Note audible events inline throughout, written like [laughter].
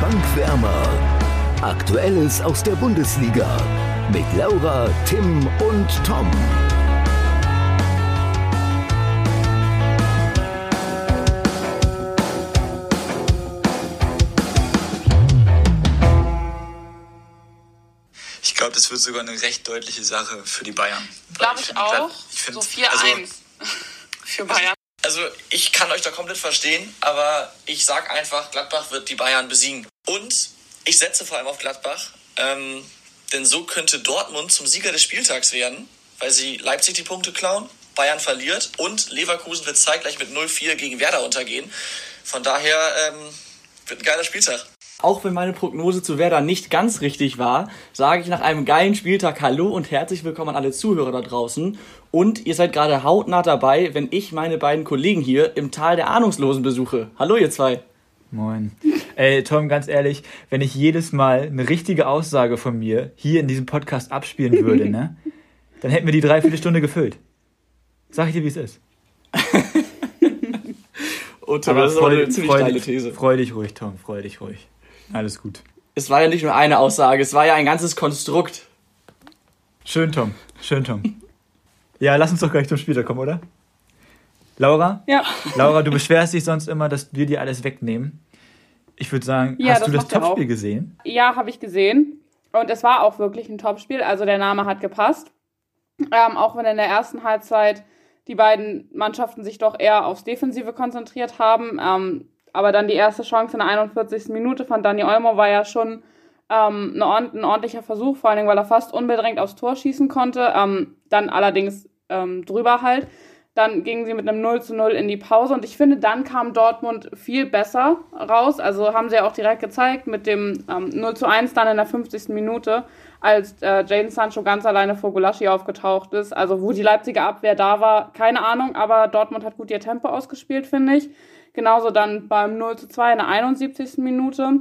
Bankwärmer. Aktuelles aus der Bundesliga mit Laura, Tim und Tom. Ich glaube, das wird sogar eine recht deutliche Sache für die Bayern. Glaube ich, auch. Ich find, so 4-1 also, [laughs] für Bayern. Also ich kann euch da komplett verstehen, aber ich sag einfach, Gladbach wird die Bayern besiegen. Und ich setze vor allem auf Gladbach, ähm, denn so könnte Dortmund zum Sieger des Spieltags werden, weil sie Leipzig die Punkte klauen, Bayern verliert und Leverkusen wird zeitgleich mit 0-4 gegen Werder untergehen. Von daher ähm, wird ein geiler Spieltag. Auch wenn meine Prognose zu Werder nicht ganz richtig war, sage ich nach einem geilen Spieltag Hallo und herzlich willkommen an alle Zuhörer da draußen. Und ihr seid gerade hautnah dabei, wenn ich meine beiden Kollegen hier im Tal der Ahnungslosen besuche. Hallo ihr zwei. Moin. Ey, Tom, ganz ehrlich, wenn ich jedes Mal eine richtige Aussage von mir hier in diesem Podcast abspielen würde, ne, [laughs] dann hätten wir die Dreiviertelstunde gefüllt. Sag ich dir, wie es ist. [laughs] und Tom, das ist freu, eine ziemlich freu, steile These. Freu dich ruhig, Tom, freu dich ruhig. Alles gut. Es war ja nicht nur eine Aussage, es war ja ein ganzes Konstrukt. Schön, Tom. Schön, Tom. [laughs] Ja, lass uns doch gleich zum Spieltag kommen, oder? Laura? Ja. Laura, du beschwerst dich sonst immer, dass wir dir alles wegnehmen. Ich würde sagen, ja, hast das du das Topspiel gesehen? Ja, habe ich gesehen. Und es war auch wirklich ein Topspiel. Also der Name hat gepasst. Ähm, auch wenn in der ersten Halbzeit die beiden Mannschaften sich doch eher aufs Defensive konzentriert haben. Ähm, aber dann die erste Chance in der 41. Minute von Dani Olmo war ja schon ähm, ein ordentlicher Versuch, vor allen Dingen, weil er fast unbedingt aufs Tor schießen konnte. Ähm, dann allerdings ähm, drüber halt. Dann gingen sie mit einem 0 zu 0 in die Pause und ich finde, dann kam Dortmund viel besser raus. Also haben sie ja auch direkt gezeigt mit dem ähm, 0 zu 1 dann in der 50. Minute, als äh, Jaden Sancho ganz alleine vor Gulaschi aufgetaucht ist. Also wo die Leipziger Abwehr da war, keine Ahnung, aber Dortmund hat gut ihr Tempo ausgespielt, finde ich. Genauso dann beim 0 zu 2 in der 71. Minute.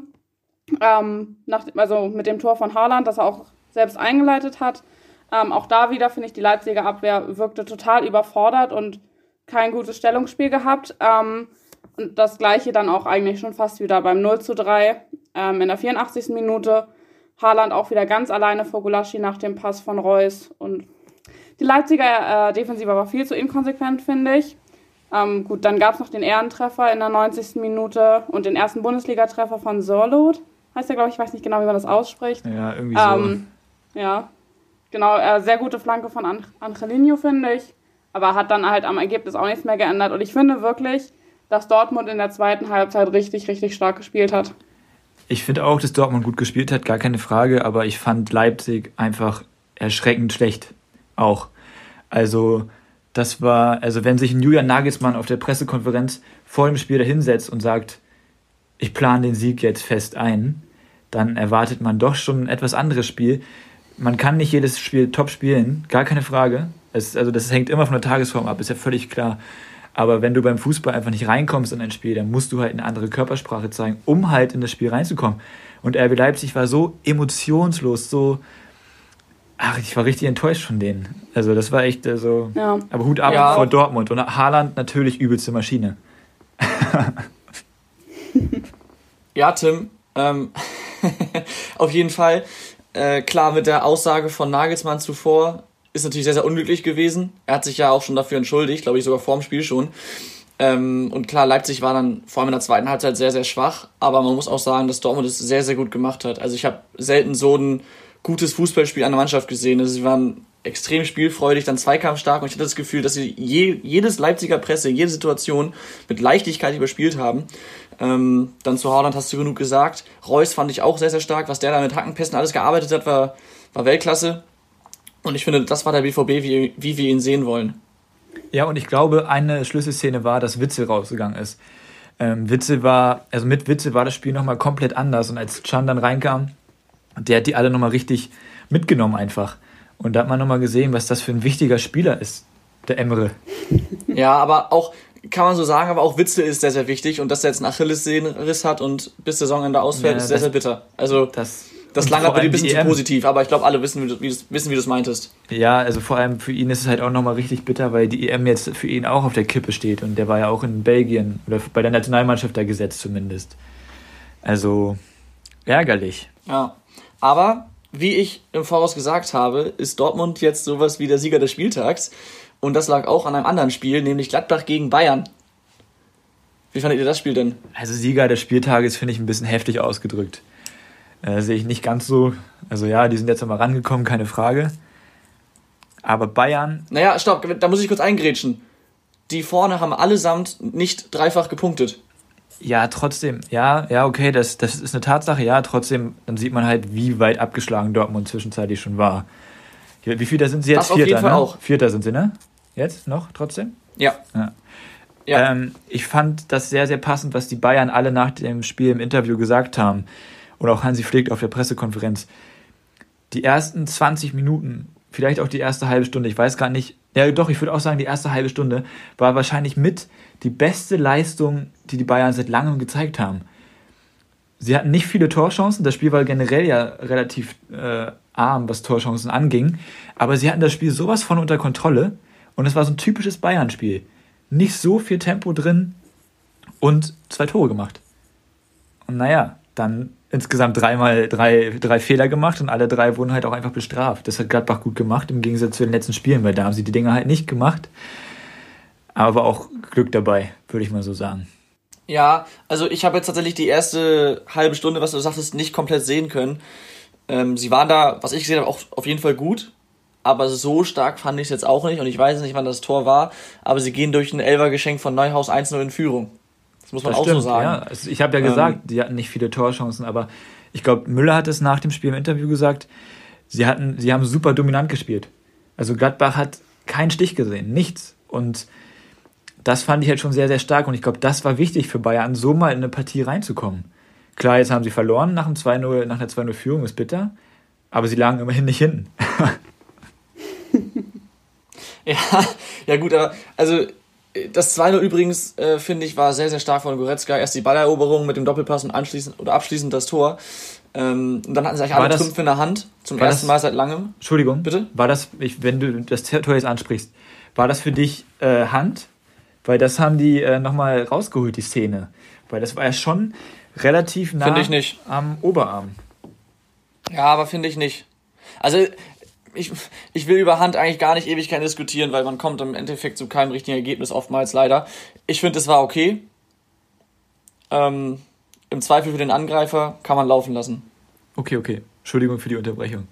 Ähm, nach, also mit dem Tor von Haaland, das er auch selbst eingeleitet hat. Ähm, auch da wieder finde ich, die Leipziger Abwehr wirkte total überfordert und kein gutes Stellungsspiel gehabt. Ähm, und das gleiche dann auch eigentlich schon fast wieder beim 0 zu 3 ähm, in der 84. Minute. Haaland auch wieder ganz alleine vor Gulaschi nach dem Pass von Reus. Und die Leipziger äh, Defensive war viel zu inkonsequent, finde ich. Ähm, gut, dann gab es noch den Ehrentreffer in der 90. Minute und den ersten Bundesligatreffer von Sorlot. Heißt er, glaube ich, ich weiß nicht genau, wie man das ausspricht. Ja, irgendwie so. Ähm, ja, genau, äh, sehr gute Flanke von An Angelino, finde ich. Aber hat dann halt am Ergebnis auch nichts mehr geändert. Und ich finde wirklich, dass Dortmund in der zweiten Halbzeit richtig, richtig stark gespielt hat. Ich finde auch, dass Dortmund gut gespielt hat, gar keine Frage. Aber ich fand Leipzig einfach erschreckend schlecht. Auch. Also, das war, also wenn sich ein Julian Nagelsmann auf der Pressekonferenz vor dem Spiel dahinsetzt und sagt, ich plane den Sieg jetzt fest ein, dann erwartet man doch schon ein etwas anderes Spiel. Man kann nicht jedes Spiel top spielen, gar keine Frage. Es, also das hängt immer von der Tagesform ab, ist ja völlig klar. Aber wenn du beim Fußball einfach nicht reinkommst in ein Spiel, dann musst du halt eine andere Körpersprache zeigen, um halt in das Spiel reinzukommen. Und RB Leipzig war so emotionslos, so, Ach, ich war richtig enttäuscht von denen. Also das war echt, also. Ja. Aber Hut ab ja. vor Dortmund. Und Haaland natürlich übelste Maschine. [laughs] ja, Tim. Ähm, [laughs] auf jeden Fall. Äh, klar, mit der Aussage von Nagelsmann zuvor ist natürlich sehr, sehr unglücklich gewesen. Er hat sich ja auch schon dafür entschuldigt, glaube ich, sogar vor dem Spiel schon. Ähm, und klar, Leipzig war dann vor allem in der zweiten Halbzeit sehr, sehr schwach. Aber man muss auch sagen, dass Dortmund es sehr, sehr gut gemacht hat. Also ich habe selten so einen gutes Fußballspiel an der Mannschaft gesehen. Also sie waren extrem spielfreudig, dann zweikampfstark und ich hatte das Gefühl, dass sie je, jedes Leipziger Presse, jede Situation mit Leichtigkeit überspielt haben. Ähm, dann zu Haaland hast du genug gesagt. Reus fand ich auch sehr, sehr stark. Was der da mit Hackenpässen alles gearbeitet hat, war, war Weltklasse. Und ich finde, das war der BVB, wie, wie wir ihn sehen wollen. Ja, und ich glaube, eine Schlüsselszene war, dass Witzel rausgegangen ist. Ähm, Witzel war, also mit Witzel war das Spiel nochmal komplett anders. Und als Chan dann reinkam, der hat die alle nochmal richtig mitgenommen einfach. Und da hat man nochmal gesehen, was das für ein wichtiger Spieler ist, der Emre. Ja, aber auch, kann man so sagen, aber auch Witzel ist sehr, sehr wichtig. Und dass er jetzt einen Achillessehnenriss hat und bis Saisonende ausfällt, ja, ist sehr, sehr bitter. Also, das, das lange bei dir ein bisschen zu e positiv, aber ich glaube, alle wissen, wie du, wie, wissen, wie du es meintest. Ja, also vor allem für ihn ist es halt auch nochmal richtig bitter, weil die EM jetzt für ihn auch auf der Kippe steht. Und der war ja auch in Belgien oder bei der Nationalmannschaft da gesetzt zumindest. Also, Ärgerlich. Ja. Aber, wie ich im Voraus gesagt habe, ist Dortmund jetzt sowas wie der Sieger des Spieltags. Und das lag auch an einem anderen Spiel, nämlich Gladbach gegen Bayern. Wie fandet ihr das Spiel denn? Also Sieger des Spieltages finde ich ein bisschen heftig ausgedrückt. Äh, sehe ich nicht ganz so. Also ja, die sind jetzt nochmal rangekommen, keine Frage. Aber Bayern. Naja, stopp, da muss ich kurz eingrätschen. Die vorne haben allesamt nicht dreifach gepunktet. Ja, trotzdem, ja, ja, okay, das, das ist eine Tatsache, ja, trotzdem, dann sieht man halt, wie weit abgeschlagen Dortmund zwischenzeitlich schon war. Wie viel da sind sie jetzt? Das Vierter, auf jeden Fall ne? auch. Vierter sind sie, ne? Jetzt noch trotzdem? Ja. ja. ja. Ähm, ich fand das sehr, sehr passend, was die Bayern alle nach dem Spiel im Interview gesagt haben. Und auch Hansi Flick auf der Pressekonferenz. Die ersten 20 Minuten, vielleicht auch die erste halbe Stunde, ich weiß gar nicht, ja doch, ich würde auch sagen, die erste halbe Stunde war wahrscheinlich mit die beste Leistung, die die Bayern seit langem gezeigt haben. Sie hatten nicht viele Torchancen, das Spiel war generell ja relativ äh, arm, was Torchancen anging, aber sie hatten das Spiel sowas von unter Kontrolle und es war so ein typisches Bayern-Spiel. Nicht so viel Tempo drin und zwei Tore gemacht. Und naja, dann insgesamt dreimal drei, drei Fehler gemacht und alle drei wurden halt auch einfach bestraft. Das hat Gladbach gut gemacht, im Gegensatz zu den letzten Spielen, weil da haben sie die Dinge halt nicht gemacht. Aber auch Glück dabei, würde ich mal so sagen. Ja, also ich habe jetzt tatsächlich die erste halbe Stunde, was du sagtest, nicht komplett sehen können. Ähm, sie waren da, was ich gesehen habe, auch auf jeden Fall gut aber so stark fand ich es jetzt auch nicht und ich weiß nicht, wann das Tor war, aber sie gehen durch ein Elvergeschenk von Neuhaus 1-0 in Führung. Das muss man das auch stimmt, so sagen. Ja. Also ich habe ja gesagt, ähm, die hatten nicht viele Torchancen, aber ich glaube, Müller hat es nach dem Spiel im Interview gesagt, sie, hatten, sie haben super dominant gespielt. Also Gladbach hat keinen Stich gesehen, nichts. Und das fand ich halt schon sehr, sehr stark und ich glaube, das war wichtig für Bayern, so mal in eine Partie reinzukommen. Klar, jetzt haben sie verloren nach, dem 2 nach einer 2-0-Führung, ist bitter, aber sie lagen immerhin nicht hinten. [laughs] ja, [laughs] ja gut, aber also das 2-0 übrigens, äh, finde ich, war sehr, sehr stark von Goretzka. Erst die Balleroberung mit dem Doppelpass und anschließend oder abschließend das Tor. Ähm, und dann hatten sie eigentlich alle das, Trümpfe in der Hand. Zum ersten das, Mal seit langem. Entschuldigung. Bitte? War das, ich, wenn du das Tor jetzt ansprichst, war das für dich äh, Hand? Weil das haben die äh, nochmal rausgeholt, die Szene. Weil das war ja schon relativ nah am Oberarm. Ja, aber finde ich nicht. Also ich, ich will über Hand eigentlich gar nicht ewig kein diskutieren, weil man kommt im Endeffekt zu keinem richtigen Ergebnis, oftmals leider. Ich finde, es war okay. Ähm, Im Zweifel für den Angreifer kann man laufen lassen. Okay, okay. Entschuldigung für die Unterbrechung.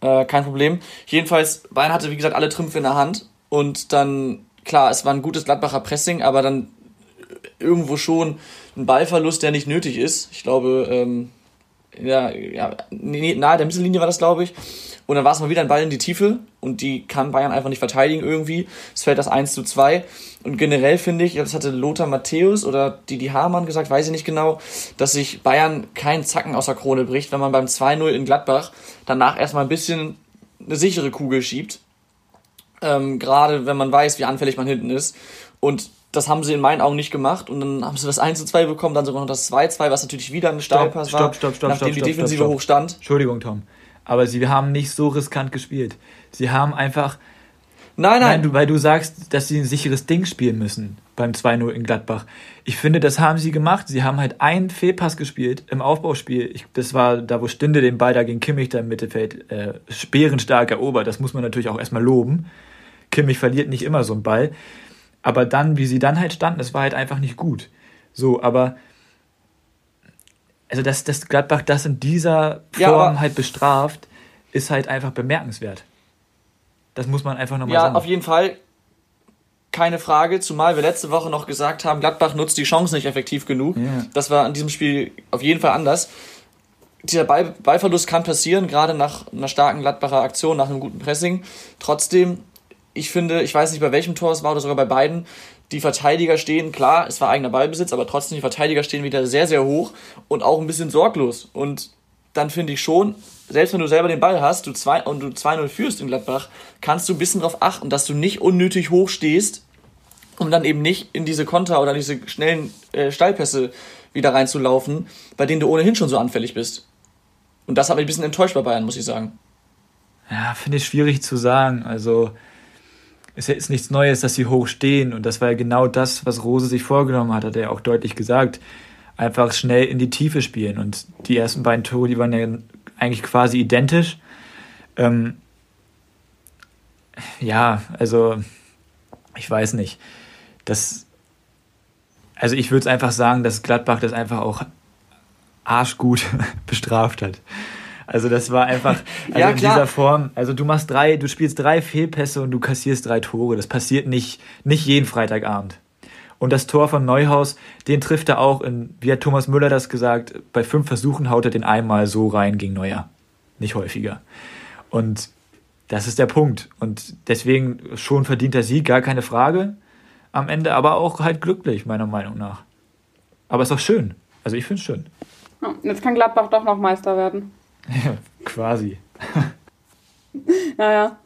Äh, kein Problem. Jedenfalls, Bayern hatte, wie gesagt, alle Trümpfe in der Hand. Und dann, klar, es war ein gutes Gladbacher Pressing, aber dann irgendwo schon ein Ballverlust, der nicht nötig ist. Ich glaube, ähm, ja, ja, nahe der Mittellinie war das, glaube ich. Und dann war es mal wieder ein Ball in die Tiefe und die kann Bayern einfach nicht verteidigen irgendwie. Es fällt das 1 zu 2. Und generell finde ich, das hatte Lothar Matthäus oder Didi Hamann gesagt, weiß ich nicht genau, dass sich Bayern keinen Zacken aus der Krone bricht, wenn man beim 2-0 in Gladbach danach erstmal ein bisschen eine sichere Kugel schiebt. Ähm, Gerade wenn man weiß, wie anfällig man hinten ist. Und das haben sie in meinen Augen nicht gemacht und dann haben sie das 1 zu 2 bekommen, dann sogar noch das 2-2, was natürlich wieder ein Steilpass stopp, war, stopp, stopp, nachdem stopp, die Defensive hoch stand. Entschuldigung, Tom aber sie haben nicht so riskant gespielt. Sie haben einfach. Nein, nein. nein du, weil du sagst, dass sie ein sicheres Ding spielen müssen beim 2-0 in Gladbach. Ich finde, das haben sie gemacht. Sie haben halt einen Fehlpass gespielt im Aufbauspiel. Ich, das war da, wo Stinde den Ball da gegen Kimmich da im Mittelfeld äh, sperrenstark erobert. Das muss man natürlich auch erstmal loben. Kimmich verliert nicht immer so einen Ball. Aber dann, wie sie dann halt standen, das war halt einfach nicht gut. So, aber also dass, dass Gladbach das in dieser Form ja, halt bestraft, ist halt einfach bemerkenswert. Das muss man einfach nochmal ja, sagen. Ja, auf jeden Fall. Keine Frage, zumal wir letzte Woche noch gesagt haben, Gladbach nutzt die Chance nicht effektiv genug. Ja. Das war in diesem Spiel auf jeden Fall anders. Dieser Ball, Ballverlust kann passieren, gerade nach einer starken Gladbacher Aktion, nach einem guten Pressing. Trotzdem, ich finde, ich weiß nicht, bei welchem Tor es war oder sogar bei beiden, die Verteidiger stehen, klar, es war eigener Ballbesitz, aber trotzdem die Verteidiger stehen wieder sehr, sehr hoch und auch ein bisschen sorglos. Und dann finde ich schon, selbst wenn du selber den Ball hast du zwei, und du 2-0 führst in Gladbach, kannst du ein bisschen darauf achten, dass du nicht unnötig hoch stehst, um dann eben nicht in diese Konter oder diese schnellen äh, Steilpässe wieder reinzulaufen, bei denen du ohnehin schon so anfällig bist. Und das hat mich ein bisschen enttäuscht bei Bayern, muss ich sagen. Ja, finde ich schwierig zu sagen. Also, ist nichts Neues, dass sie hoch stehen. Und das war ja genau das, was Rose sich vorgenommen hat, hat er auch deutlich gesagt. einfach schnell in die Tiefe spielen. Und die ersten beiden Tore, die waren ja eigentlich quasi identisch. Ähm, ja, also ich weiß nicht. Das, also ich würde es einfach sagen, dass Gladbach das einfach auch arschgut [laughs] bestraft hat. Also das war einfach [laughs] also ja, in dieser Form. Also du machst drei, du spielst drei Fehlpässe und du kassierst drei Tore. Das passiert nicht, nicht jeden Freitagabend. Und das Tor von Neuhaus, den trifft er auch in, wie hat Thomas Müller das gesagt, bei fünf Versuchen haut er den einmal so rein gegen Neuer. Nicht häufiger. Und das ist der Punkt. Und deswegen schon verdienter Sieg, gar keine Frage am Ende, aber auch halt glücklich, meiner Meinung nach. Aber ist auch schön. Also ich finde es schön. Ja, jetzt kann Gladbach doch noch Meister werden. [laughs] Quasi. naja.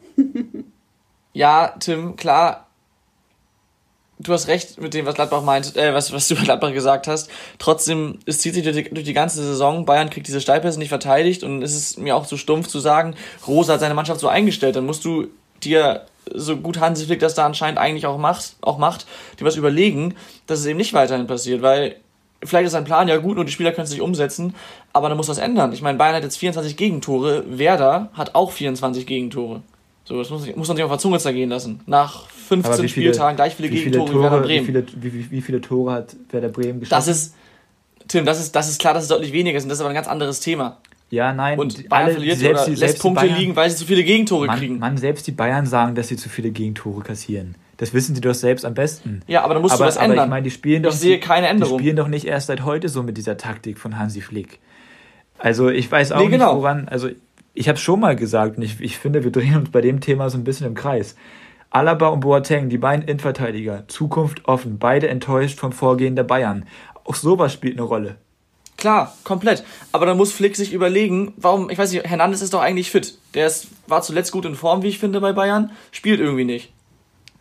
ja, Tim, klar, du hast recht mit dem, was Gladbach meint, äh, was, was du über Gladbach gesagt hast. Trotzdem, es zieht sich durch die, durch die ganze Saison. Bayern kriegt diese Steilpässe nicht verteidigt und es ist mir auch zu stumpf zu sagen, Rosa hat seine Mannschaft so eingestellt. Dann musst du dir so gut Hansi Flick das da anscheinend eigentlich auch macht, auch macht, dir was überlegen, dass es eben nicht weiterhin passiert, weil vielleicht ist sein Plan ja gut und die Spieler können es nicht umsetzen, aber dann muss was ändern. Ich meine, Bayern hat jetzt 24 Gegentore, Werder hat auch 24 Gegentore. So, das muss, muss man sich auf der Zunge zergehen lassen. Nach 15 viele, Spieltagen gleich viele, wie Gegentore wie Werder Bremen. Wie viele, wie, wie viele Tore hat Werder Bremen geschossen? Das ist, Tim, das ist, das ist klar, dass es deutlich weniger sind. Das ist aber ein ganz anderes Thema. Ja, nein. Und Bayern alle, verliert selbst, oder lässt Punkte Bayern, liegen, weil sie zu viele Gegentore Mann, kriegen. Mann, selbst die Bayern sagen, dass sie zu viele Gegentore kassieren. Das wissen sie doch selbst am besten. Ja, aber dann musst aber, du das ändern. ich meine, die spielen doch, ich sehe keine Änderung. Die spielen doch nicht erst seit heute so mit dieser Taktik von Hansi Flick. Also ich weiß auch nee, genau. nicht, woran. Also ich habe schon mal gesagt, und ich, ich finde, wir drehen uns bei dem Thema so ein bisschen im Kreis. Alaba und Boateng, die beiden Innenverteidiger, Zukunft offen, beide enttäuscht vom Vorgehen der Bayern. Auch sowas spielt eine Rolle. Klar, komplett. Aber dann muss Flick sich überlegen, warum, ich weiß nicht, Hernandez ist doch eigentlich fit. Der ist, war zuletzt gut in Form, wie ich finde, bei Bayern, spielt irgendwie nicht.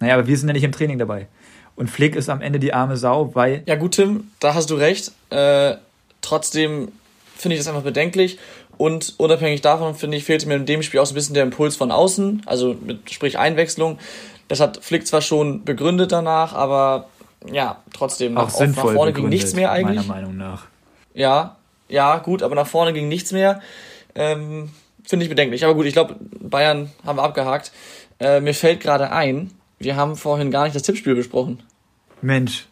Naja, aber wir sind ja nicht im Training dabei. Und Flick ist am Ende die arme Sau, weil. Ja, gut, Tim, da hast du recht. Äh, trotzdem finde ich das einfach bedenklich. Und unabhängig davon, finde ich, fehlte mir in dem Spiel auch so ein bisschen der Impuls von außen, also mit, sprich Einwechslung. Das hat Flick zwar schon begründet danach, aber ja, trotzdem auch nach, sinnvoll nach vorne ging nichts mehr eigentlich. Meiner Meinung nach. Ja, ja, gut, aber nach vorne ging nichts mehr. Ähm, finde ich bedenklich. Aber gut, ich glaube, Bayern haben wir abgehakt. Äh, mir fällt gerade ein, wir haben vorhin gar nicht das Tippspiel besprochen. Mensch,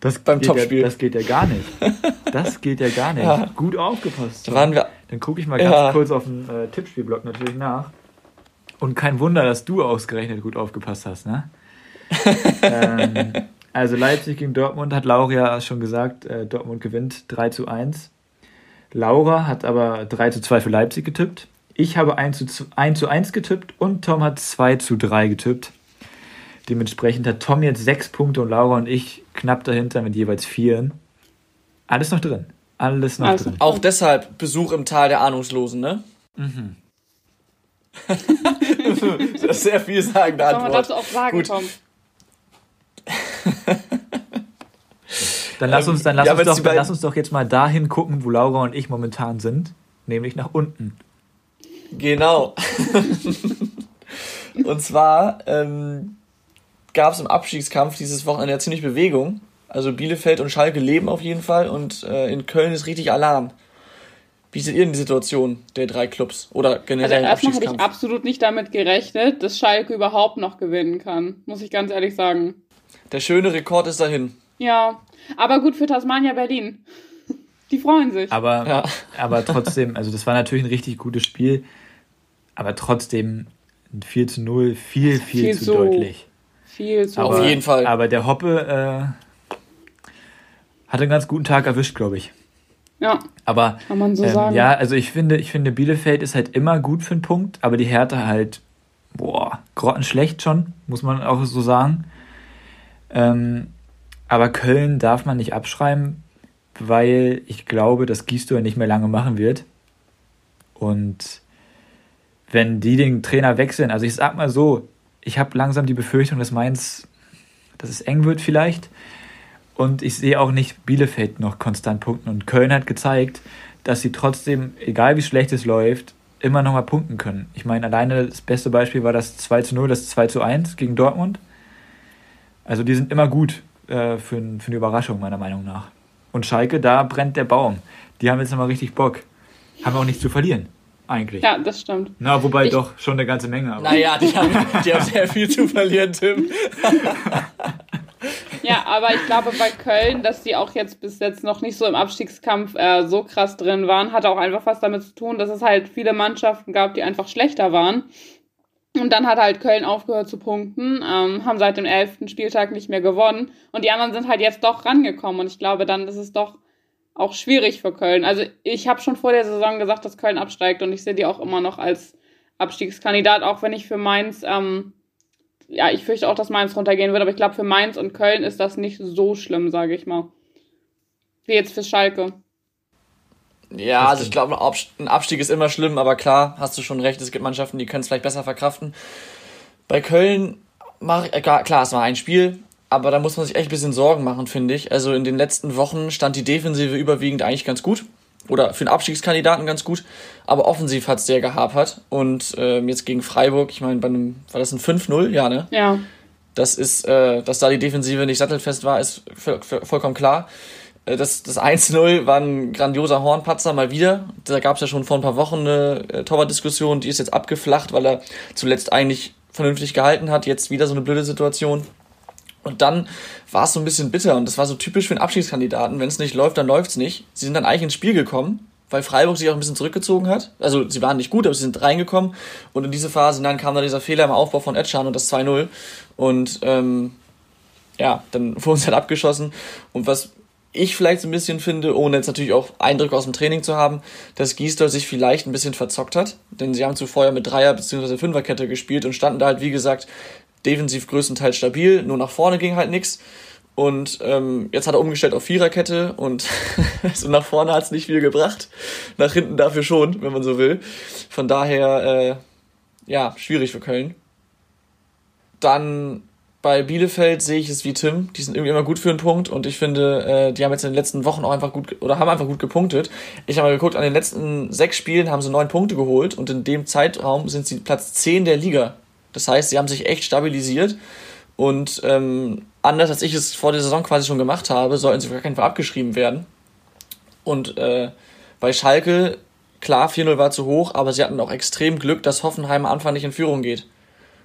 das beim geht Topspiel. Ja, das geht ja gar nicht. [laughs] Das geht ja gar nicht. Ja. Gut aufgepasst. Da waren wir. Dann gucke ich mal ganz ja. kurz auf den äh, Tippspielblock natürlich nach. Und kein Wunder, dass du ausgerechnet gut aufgepasst hast, ne? [laughs] ähm, also Leipzig gegen Dortmund hat Laura ja schon gesagt, äh, Dortmund gewinnt 3 zu 1. Laura hat aber 3 zu 2 für Leipzig getippt. Ich habe 1 zu, 1 zu 1 getippt und Tom hat 2 zu 3 getippt. Dementsprechend hat Tom jetzt sechs Punkte und Laura und ich knapp dahinter mit jeweils vier. Alles noch drin. Alles noch also, drin. Auch deshalb Besuch im Tal der Ahnungslosen, ne? Mhm. [laughs] das ist sehr viel sagen, Soll man dazu auch sagen, Gut. Tom? [laughs] dann lass uns, dann lass, ja, uns doch, dann lass uns doch jetzt mal dahin gucken, wo Laura und ich momentan sind, nämlich nach unten. Genau. [laughs] und zwar ähm, gab es im Abstiegskampf dieses Wochenende ja ziemlich Bewegung. Also Bielefeld und Schalke leben auf jeden Fall und äh, in Köln ist richtig Alarm. Wie seht ihr denn die Situation der drei Clubs oder generell also erstmal habe ich absolut nicht damit gerechnet, dass Schalke überhaupt noch gewinnen kann, muss ich ganz ehrlich sagen. Der schöne Rekord ist dahin. Ja, aber gut für Tasmania Berlin. Die freuen sich. Aber, ja. aber trotzdem, also das war natürlich ein richtig gutes Spiel, aber trotzdem ein 4 zu 0, viel, viel, viel zu, zu deutlich. Viel zu aber, Auf jeden Fall. Aber der Hoppe äh, hat einen ganz guten Tag erwischt, glaube ich. Ja. Aber kann man so ähm, sagen. Ja, also ich finde, ich finde, Bielefeld ist halt immer gut für einen Punkt, aber die Härte halt, boah, grottenschlecht schon, muss man auch so sagen. Ähm, aber Köln darf man nicht abschreiben, weil ich glaube, dass Gisdol nicht mehr lange machen wird. Und wenn die den Trainer wechseln, also ich sag mal so, ich habe langsam die Befürchtung, dass Mainz, dass es eng wird vielleicht. Und ich sehe auch nicht Bielefeld noch konstant punkten. Und Köln hat gezeigt, dass sie trotzdem, egal wie schlecht es läuft, immer noch mal punkten können. Ich meine, alleine das beste Beispiel war das 2 zu 0, das 2 zu 1 gegen Dortmund. Also die sind immer gut äh, für, für eine Überraschung, meiner Meinung nach. Und Schalke, da brennt der Baum. Die haben jetzt nochmal richtig Bock. Haben auch nichts zu verlieren, eigentlich. Ja, das stimmt. Na, wobei Ich- doch schon eine ganze Menge. Aber. Naja, die haben, die haben sehr viel zu verlieren, Tim. [laughs] Ja, aber ich glaube bei Köln, dass die auch jetzt bis jetzt noch nicht so im Abstiegskampf äh, so krass drin waren, hat auch einfach was damit zu tun, dass es halt viele Mannschaften gab, die einfach schlechter waren. Und dann hat halt Köln aufgehört zu punkten, ähm, haben seit dem elften Spieltag nicht mehr gewonnen. Und die anderen sind halt jetzt doch rangekommen. Und ich glaube, dann ist es doch auch schwierig für Köln. Also ich habe schon vor der Saison gesagt, dass Köln absteigt und ich sehe die auch immer noch als Abstiegskandidat, auch wenn ich für Mainz, ähm, ja, ich fürchte auch, dass Mainz runtergehen wird, aber ich glaube, für Mainz und Köln ist das nicht so schlimm, sage ich mal. Wie jetzt für Schalke. Ja, also ich glaube, ein Abstieg ist immer schlimm, aber klar, hast du schon recht, es gibt Mannschaften, die können es vielleicht besser verkraften. Bei Köln, mach, äh, klar, es war ein Spiel, aber da muss man sich echt ein bisschen Sorgen machen, finde ich. Also in den letzten Wochen stand die Defensive überwiegend eigentlich ganz gut. Oder für einen Abstiegskandidaten ganz gut. Aber offensiv hat es sehr gehapert. Und ähm, jetzt gegen Freiburg, ich meine, bei einem, war das ein 5-0? Ja, ne? Ja. Das ist, äh, dass da die Defensive nicht sattelfest war, ist voll, voll- vollkommen klar. Äh, Das, das 1-0 war ein grandioser Hornpatzer mal wieder. Da gab es ja schon vor ein paar Wochen eine äh, Torwartdiskussion, die ist jetzt abgeflacht, weil er zuletzt eigentlich vernünftig gehalten hat. Jetzt wieder so eine blöde Situation. Und dann war es so ein bisschen bitter und das war so typisch für einen Abschiedskandidaten. Wenn es nicht läuft, dann läuft's nicht. Sie sind dann eigentlich ins Spiel gekommen, weil Freiburg sich auch ein bisschen zurückgezogen hat. Also sie waren nicht gut, aber sie sind reingekommen. Und in diese Phase dann kam da dieser Fehler im Aufbau von Etchan und das 2-0. Und ähm, ja, dann [laughs] wurden sie halt abgeschossen. Und was ich vielleicht so ein bisschen finde, ohne jetzt natürlich auch Eindrücke aus dem Training zu haben, dass Gisdol sich vielleicht ein bisschen verzockt hat. Denn sie haben zuvor ja mit Dreier- bzw. Fünferkette gespielt und standen da halt, wie gesagt, defensiv größtenteils stabil. Nur nach vorne ging halt nix. Und ähm, jetzt hat er umgestellt auf Viererkette und [laughs] so nach vorne hat's nicht viel gebracht. Nach hinten dafür schon, wenn man so will. Von daher, äh, ja, schwierig für Köln. Dann bei Bielefeld sehe ich es wie Tim. Die sind irgendwie immer gut für einen Punkt und ich finde, äh, die haben jetzt in den letzten Wochen auch einfach gut oder haben einfach gut gepunktet. Ich habe mal geguckt, an den letzten sechs Spielen haben sie neun Punkte geholt und in dem Zeitraum sind sie Platz 10 der Liga. Das heißt, sie haben sich echt stabilisiert und ähm, anders als ich es vor der Saison quasi schon gemacht habe, sollten sie auf keinen Fall abgeschrieben werden. Und äh, bei Schalke, klar, 4-0 war zu hoch, aber sie hatten auch extrem Glück, dass Hoffenheim am Anfang nicht in Führung geht.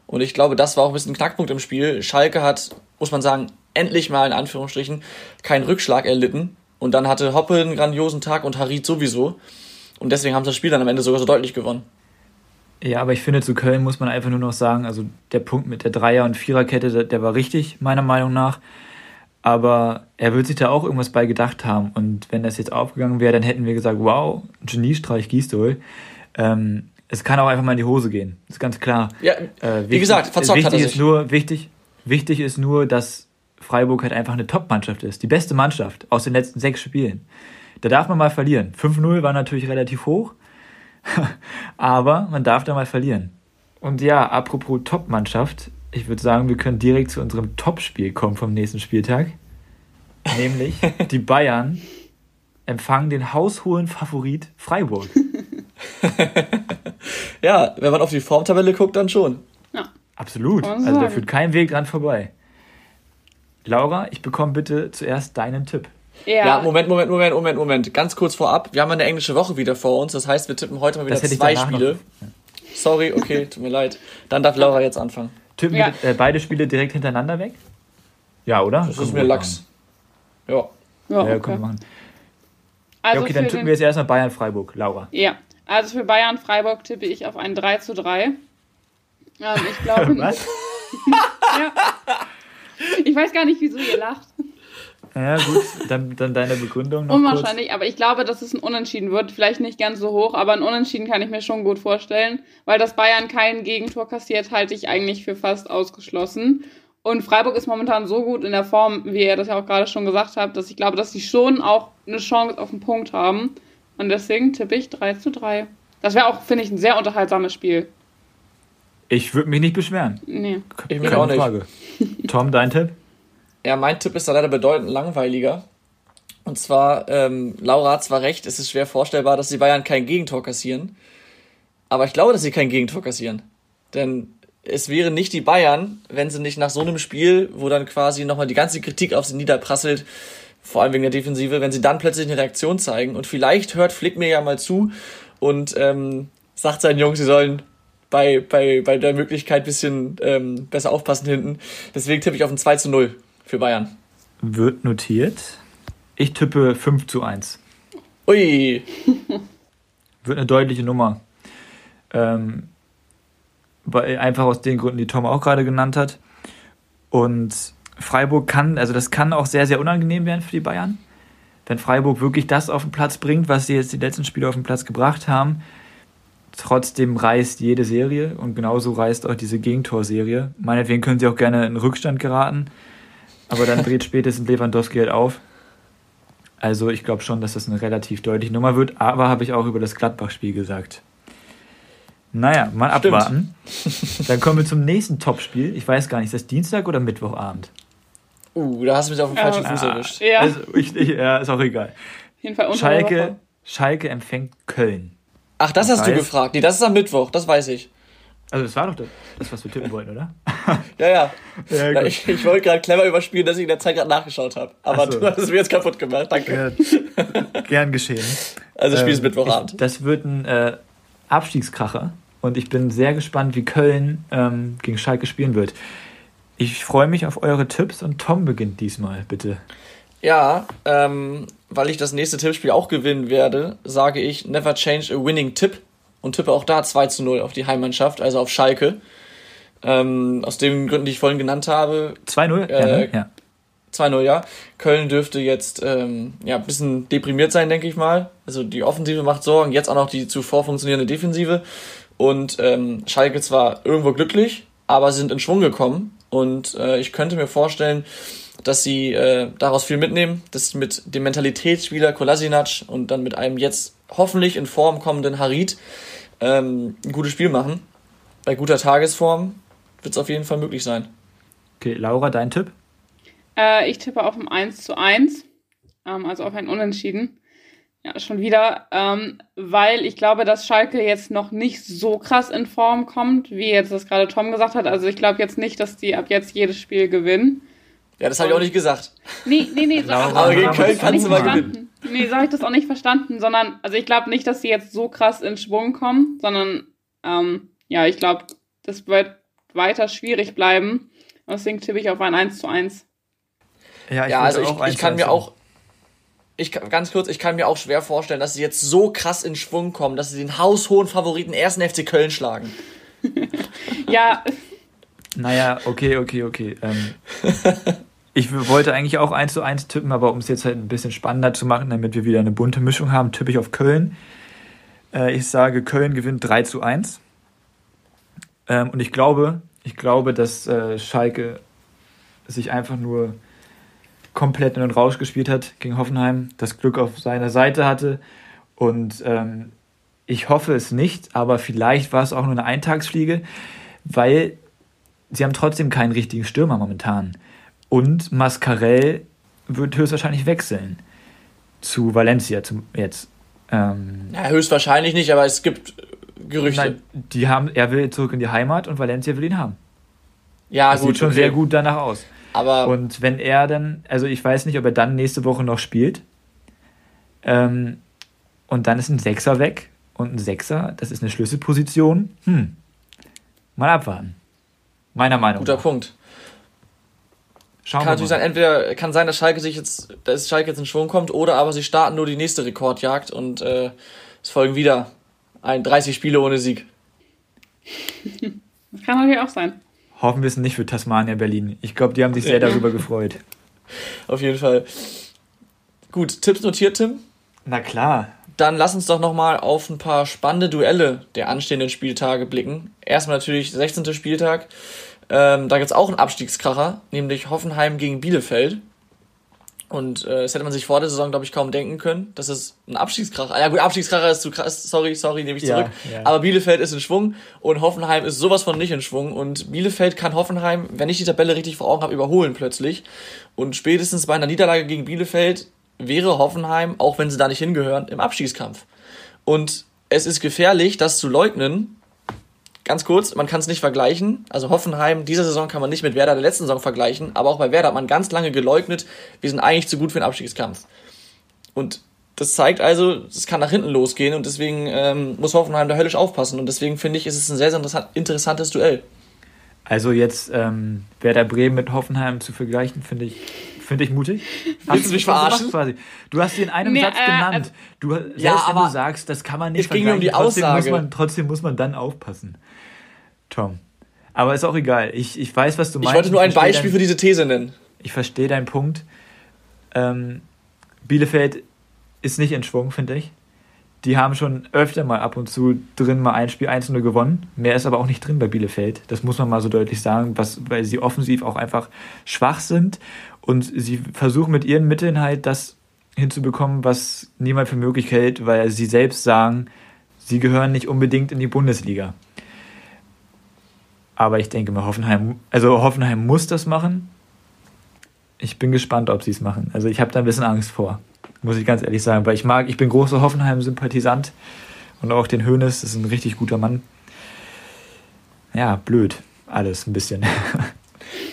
Und ich glaube, das war auch ein bisschen ein Knackpunkt im Spiel. Schalke hat, muss man sagen, endlich mal in Anführungsstrichen keinen Rückschlag erlitten. Und dann hatte Hoppe einen grandiosen Tag und Harit sowieso. Und deswegen haben sie das Spiel dann am Ende sogar so deutlich gewonnen. Ja, aber ich finde, zu Köln muss man einfach nur noch sagen, also der Punkt mit der Dreier- und Viererkette, der, der war richtig, meiner Meinung nach. Aber er wird sich da auch irgendwas bei gedacht haben. Und wenn das jetzt aufgegangen wäre, dann hätten wir gesagt, wow, Geniestreich Gisdol. Ähm, es kann auch einfach mal in die Hose gehen. ist ganz klar. Ja, Äh, wie gesagt, verzockt wichtig hat er ist sich. nur wichtig, wichtig ist nur, dass Freiburg halt einfach eine Top-Mannschaft ist, die beste Mannschaft aus den letzten sechs Spielen. Da darf man mal verlieren. 5-0 war natürlich relativ hoch, [laughs] aber man darf da mal verlieren. Und ja, apropos Top-Mannschaft, ich würde sagen, wir können direkt zu unserem Top-Spiel kommen vom nächsten Spieltag. Nämlich [laughs] die Bayern empfangen den haushohen Favorit Freiburg. [laughs] Ja, wenn man auf die Formtabelle guckt, dann schon. Absolut. Kann man Also da führt kein Weg dran vorbei. Laura, ich bekomme bitte zuerst deinen Tipp. Ja, Ja, Moment, Moment, Moment, Moment, Moment. Ganz kurz vorab. Wir haben eine englische Woche wieder vor uns. Das heißt, wir tippen heute mal wieder Das zwei danach noch- Spiele. Sorry, okay, tut mir leid. Dann darf Laura jetzt anfangen. Tippen Ja. wir äh, beide Spiele direkt hintereinander weg? Ja, oder? Das ist mir Lachs. Ja. ja, Ja, okay. können wir machen. Also ja, okay, dann tippen wir jetzt erstmal Bayern-Freiburg. Laura. Ja, also für Bayern Freiburg tippe ich auf ein 3 zu 3. Ähm, ich glaube. [laughs] Was? [laughs] ja. Ich weiß gar nicht, wieso ihr lacht. Ja, gut. Dann, dann deine Begründung noch kurz. Unwahrscheinlich, aber ich glaube, dass es ein Unentschieden wird. Vielleicht nicht ganz so hoch, aber ein Unentschieden kann ich mir schon gut vorstellen. Weil das Bayern kein Gegentor kassiert, halte ich eigentlich für fast ausgeschlossen. Und Freiburg ist momentan so gut in der Form, wie ihr das ja auch gerade schon gesagt habt, dass ich glaube, dass sie schon auch eine Chance auf den Punkt haben. Und deswegen tippe ich 3 zu 3. Das wäre auch, finde ich, ein sehr unterhaltsames Spiel. Ich würde mich nicht beschweren. Nee. Ich mich Keine auch nicht. Frage. Tom, dein Tipp? Ja, mein Tipp ist da leider bedeutend langweiliger. Und zwar, ähm, Laura hat zwar recht, es ist schwer vorstellbar, dass die Bayern kein Gegentor kassieren. Aber ich glaube, dass sie kein Gegentor kassieren. Denn es wären nicht die Bayern, wenn sie nicht nach so einem Spiel, wo dann quasi nochmal die ganze Kritik auf sie niederprasselt, vor allem wegen der Defensive, wenn sie dann plötzlich eine Reaktion zeigen. Und vielleicht hört Flick mir ja mal zu und ähm, sagt seinen Jungs, sie sollen bei, bei, bei der Möglichkeit bisschen ähm, besser aufpassen hinten. Deswegen tippe ich auf ein 2 zu 0 für Bayern. Wird notiert. Ich tippe 5 zu 1. Ui. [laughs] Wird eine deutliche Nummer. Ähm, weil, einfach aus den Gründen, die Tom auch gerade genannt hat. Und Freiburg kann, also das kann auch sehr, sehr unangenehm werden für die Bayern. Wenn Freiburg wirklich das auf den Platz bringt, was sie jetzt die letzten Spiele auf den Platz gebracht haben, trotzdem reißt jede Serie und genauso reißt auch diese Gegentorserie. Meinetwegen können sie auch gerne in Rückstand geraten, aber dann dreht spätestens Lewandowski halt auf. Also ich glaube schon, dass das eine relativ deutliche Nummer wird, aber habe ich auch über das Gladbach-Spiel gesagt. Naja, mal Stimmt. abwarten. Dann kommen wir zum nächsten Topspiel. Ich weiß gar nicht, ist das Dienstag oder Mittwochabend? Uh, da hast du mich auf den falschen Fuß erwischt. Ja. Also, ich, ich, ja, ist auch egal. Auf jeden Fall Schalke, Schalke empfängt Köln. Ach, das, das hast heißt, du gefragt. Nee, das ist am Mittwoch, das weiß ich. Also das war doch das, was wir tippen wollten, oder? Ja, ja. ja Na, ich, ich wollte gerade clever überspielen, dass ich in der Zeit gerade nachgeschaut habe. Aber so. du hast es mir jetzt kaputt gemacht. Danke. Ja, gern geschehen. Also Spiel ist ähm, Mittwochabend. Ich, das wird ein äh, Abstiegskracher. Und ich bin sehr gespannt, wie Köln ähm, gegen Schalke spielen wird. Ich freue mich auf eure Tipps und Tom beginnt diesmal, bitte. Ja, ähm, weil ich das nächste Tippspiel auch gewinnen werde, sage ich never change a winning tip und tippe auch da 2 zu 0 auf die Heimmannschaft, also auf Schalke. Ähm, aus den Gründen, die ich vorhin genannt habe. 2-0? Äh, ja. 2-0, ja. Köln dürfte jetzt ähm, ja, ein bisschen deprimiert sein, denke ich mal. Also die Offensive macht Sorgen, jetzt auch noch die zuvor funktionierende Defensive. Und ähm, Schalke zwar irgendwo glücklich, aber sie sind in Schwung gekommen. Und äh, ich könnte mir vorstellen, dass sie äh, daraus viel mitnehmen, dass sie mit dem Mentalitätsspieler Kolasinac und dann mit einem jetzt hoffentlich in Form kommenden Harit ähm, ein gutes Spiel machen. Bei guter Tagesform wird es auf jeden Fall möglich sein. Okay, Laura, dein Tipp? Äh, ich tippe auf ein 1 zu 1, ähm, also auf ein Unentschieden. Ja, schon wieder, ähm, weil ich glaube, dass Schalke jetzt noch nicht so krass in Form kommt, wie jetzt das gerade Tom gesagt hat. Also ich glaube jetzt nicht, dass die ab jetzt jedes Spiel gewinnen. Ja, das habe ich auch nicht gesagt. Nee, nee, nee. So, aber gegen Köln kannst du mal gewinnen. Nee, so habe ich das auch nicht verstanden, sondern, also ich glaube nicht, dass sie jetzt so krass in Schwung kommen, sondern, ähm, ja, ich glaube, das wird weiter schwierig bleiben. Deswegen tippe ich auf ein 1 zu 1. Ja, ich ja also ich, ich kann mir auch, ich ganz kurz, ich kann mir auch schwer vorstellen, dass sie jetzt so krass in Schwung kommen, dass sie den haushohen Favoriten ersten FC Köln schlagen. [laughs] ja. Naja, okay, okay, okay. Ähm, ich wollte eigentlich auch 1 zu 1 tippen, aber um es jetzt halt ein bisschen spannender zu machen, damit wir wieder eine bunte Mischung haben, tippe ich auf Köln. Äh, ich sage, Köln gewinnt 3 zu 1. Ähm, und ich glaube, ich glaube, dass äh, Schalke sich einfach nur komplett in den Rausch gespielt hat gegen Hoffenheim, das Glück auf seiner Seite hatte. Und ähm, ich hoffe es nicht, aber vielleicht war es auch nur eine Eintagsfliege, weil sie haben trotzdem keinen richtigen Stürmer momentan. Und Mascarell wird höchstwahrscheinlich wechseln zu Valencia zum, jetzt. Ähm, ja, höchstwahrscheinlich nicht, aber es gibt Gerüchte. Nein, die haben, er will zurück in die Heimat und Valencia will ihn haben. Ja, das gut. Sieht schon okay. sehr gut danach aus. Aber und wenn er dann, also ich weiß nicht, ob er dann nächste Woche noch spielt. Ähm, und dann ist ein Sechser weg. Und ein Sechser, das ist eine Schlüsselposition. Hm. Mal abwarten. Meiner Meinung Guter nach. Guter Punkt. Schauen kann natürlich sein, entweder kann sein, dass Schalke sich jetzt, dass Schalke jetzt in Schwung kommt, oder aber sie starten nur die nächste Rekordjagd und äh, es folgen wieder ein 30 Spiele ohne Sieg. Das kann natürlich auch sein. Hoffen wir es nicht für Tasmania Berlin. Ich glaube, die haben sich sehr darüber gefreut. Auf jeden Fall. Gut, Tipps notiert, Tim? Na klar. Dann lass uns doch nochmal auf ein paar spannende Duelle der anstehenden Spieltage blicken. Erstmal natürlich 16. Spieltag. Ähm, da gibt es auch einen Abstiegskracher, nämlich Hoffenheim gegen Bielefeld. Und äh, das hätte man sich vor der Saison, glaube ich, kaum denken können, dass es ein Abstiegskracher. Ah, ja gut, Abstiegskracher ist zu krass, sorry, sorry, nehme ich zurück. Ja, ja. Aber Bielefeld ist in Schwung und Hoffenheim ist sowas von nicht in Schwung. Und Bielefeld kann Hoffenheim, wenn ich die Tabelle richtig vor Augen habe, überholen plötzlich. Und spätestens bei einer Niederlage gegen Bielefeld wäre Hoffenheim, auch wenn sie da nicht hingehören, im Abstiegskampf. Und es ist gefährlich, das zu leugnen, ganz kurz, man kann es nicht vergleichen. Also Hoffenheim, diese Saison kann man nicht mit Werder der letzten Saison vergleichen, aber auch bei Werder hat man ganz lange geleugnet, wir sind eigentlich zu gut für den Abstiegskampf. Und das zeigt also, es kann nach hinten losgehen und deswegen ähm, muss Hoffenheim da höllisch aufpassen. Und deswegen finde ich, ist es ein sehr, sehr interessantes Duell. Also jetzt ähm, Werder Bremen mit Hoffenheim zu vergleichen, finde ich, finde ich mutig. [laughs] Willst du mich verarschen? Quasi. Du hast sie in einem nee, Satz äh, genannt. Du, selbst ja, wenn du sagst, das kann man nicht es ging um die trotzdem Aussage. Muss man, trotzdem muss man dann aufpassen. Tom. Aber ist auch egal. Ich, ich weiß, was du meinst. Ich wollte nur ein Beispiel dein, für diese These nennen. Ich verstehe deinen Punkt. Ähm, Bielefeld ist nicht in Schwung, finde ich. Die haben schon öfter mal ab und zu drin mal ein Spiel 1-0 gewonnen. Mehr ist aber auch nicht drin bei Bielefeld. Das muss man mal so deutlich sagen, was, weil sie offensiv auch einfach schwach sind und sie versuchen mit ihren Mitteln halt das hinzubekommen, was niemand für möglich hält, weil sie selbst sagen, sie gehören nicht unbedingt in die Bundesliga. Aber ich denke mal, Hoffenheim, also Hoffenheim muss das machen. Ich bin gespannt, ob sie es machen. Also ich habe da ein bisschen Angst vor muss ich ganz ehrlich sagen, weil ich mag, ich bin großer Hoffenheim-Sympathisant und auch den Hönes, das ist ein richtig guter Mann. Ja, blöd, alles ein bisschen. [laughs]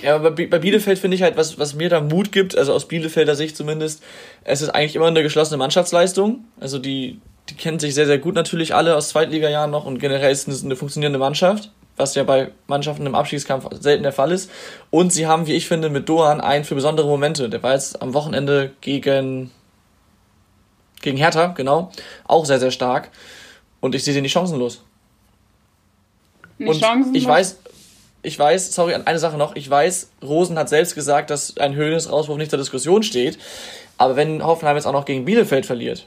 Ja, bei, bei Bielefeld finde ich halt, was, was mir da Mut gibt, also aus Bielefelder Sicht zumindest, es ist eigentlich immer eine geschlossene Mannschaftsleistung. Also die, die kennen sich sehr, sehr gut natürlich alle aus Zweitliga-Jahren noch und generell ist es eine funktionierende Mannschaft, was ja bei Mannschaften im Abstiegskampf selten der Fall ist. Und sie haben, wie ich finde, mit Dohan einen für besondere Momente. Der war jetzt am Wochenende gegen gegen Hertha, genau. Auch sehr, sehr stark. Und ich sehe sie nicht chancenlos. Nicht und chancenlos? ich weiß, ich weiß, sorry, eine Sache noch. Ich weiß, Rosen hat selbst gesagt, dass ein Höhnes-Rauswurf nicht zur Diskussion steht. Aber wenn Hoffenheim jetzt auch noch gegen Bielefeld verliert,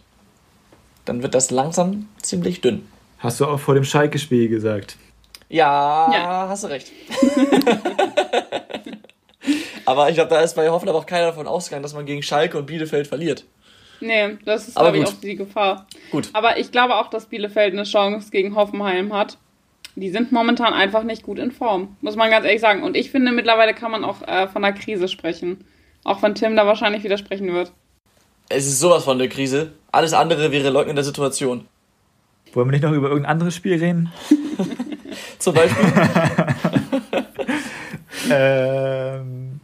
dann wird das langsam ziemlich dünn. Hast du auch vor dem Schalke-Spiel gesagt? Ja, ja, hast du recht. [laughs] aber ich glaube, da ist bei Hoffenheim auch keiner davon ausgegangen, dass man gegen Schalke und Bielefeld verliert. Nee, das ist, glaube ich, auch die Gefahr. Gut. Aber ich glaube auch, dass Bielefeld eine Chance gegen Hoffenheim hat. Die sind momentan einfach nicht gut in Form, muss man ganz ehrlich sagen. Und ich finde, mittlerweile kann man auch äh, von einer Krise sprechen. Auch wenn Tim da wahrscheinlich widersprechen wird. Es ist sowas von der Krise. Alles andere wäre Leugnen der Situation. Wollen wir nicht noch über irgendein anderes Spiel reden? [laughs] [laughs] Zum Beispiel? [laughs] ähm.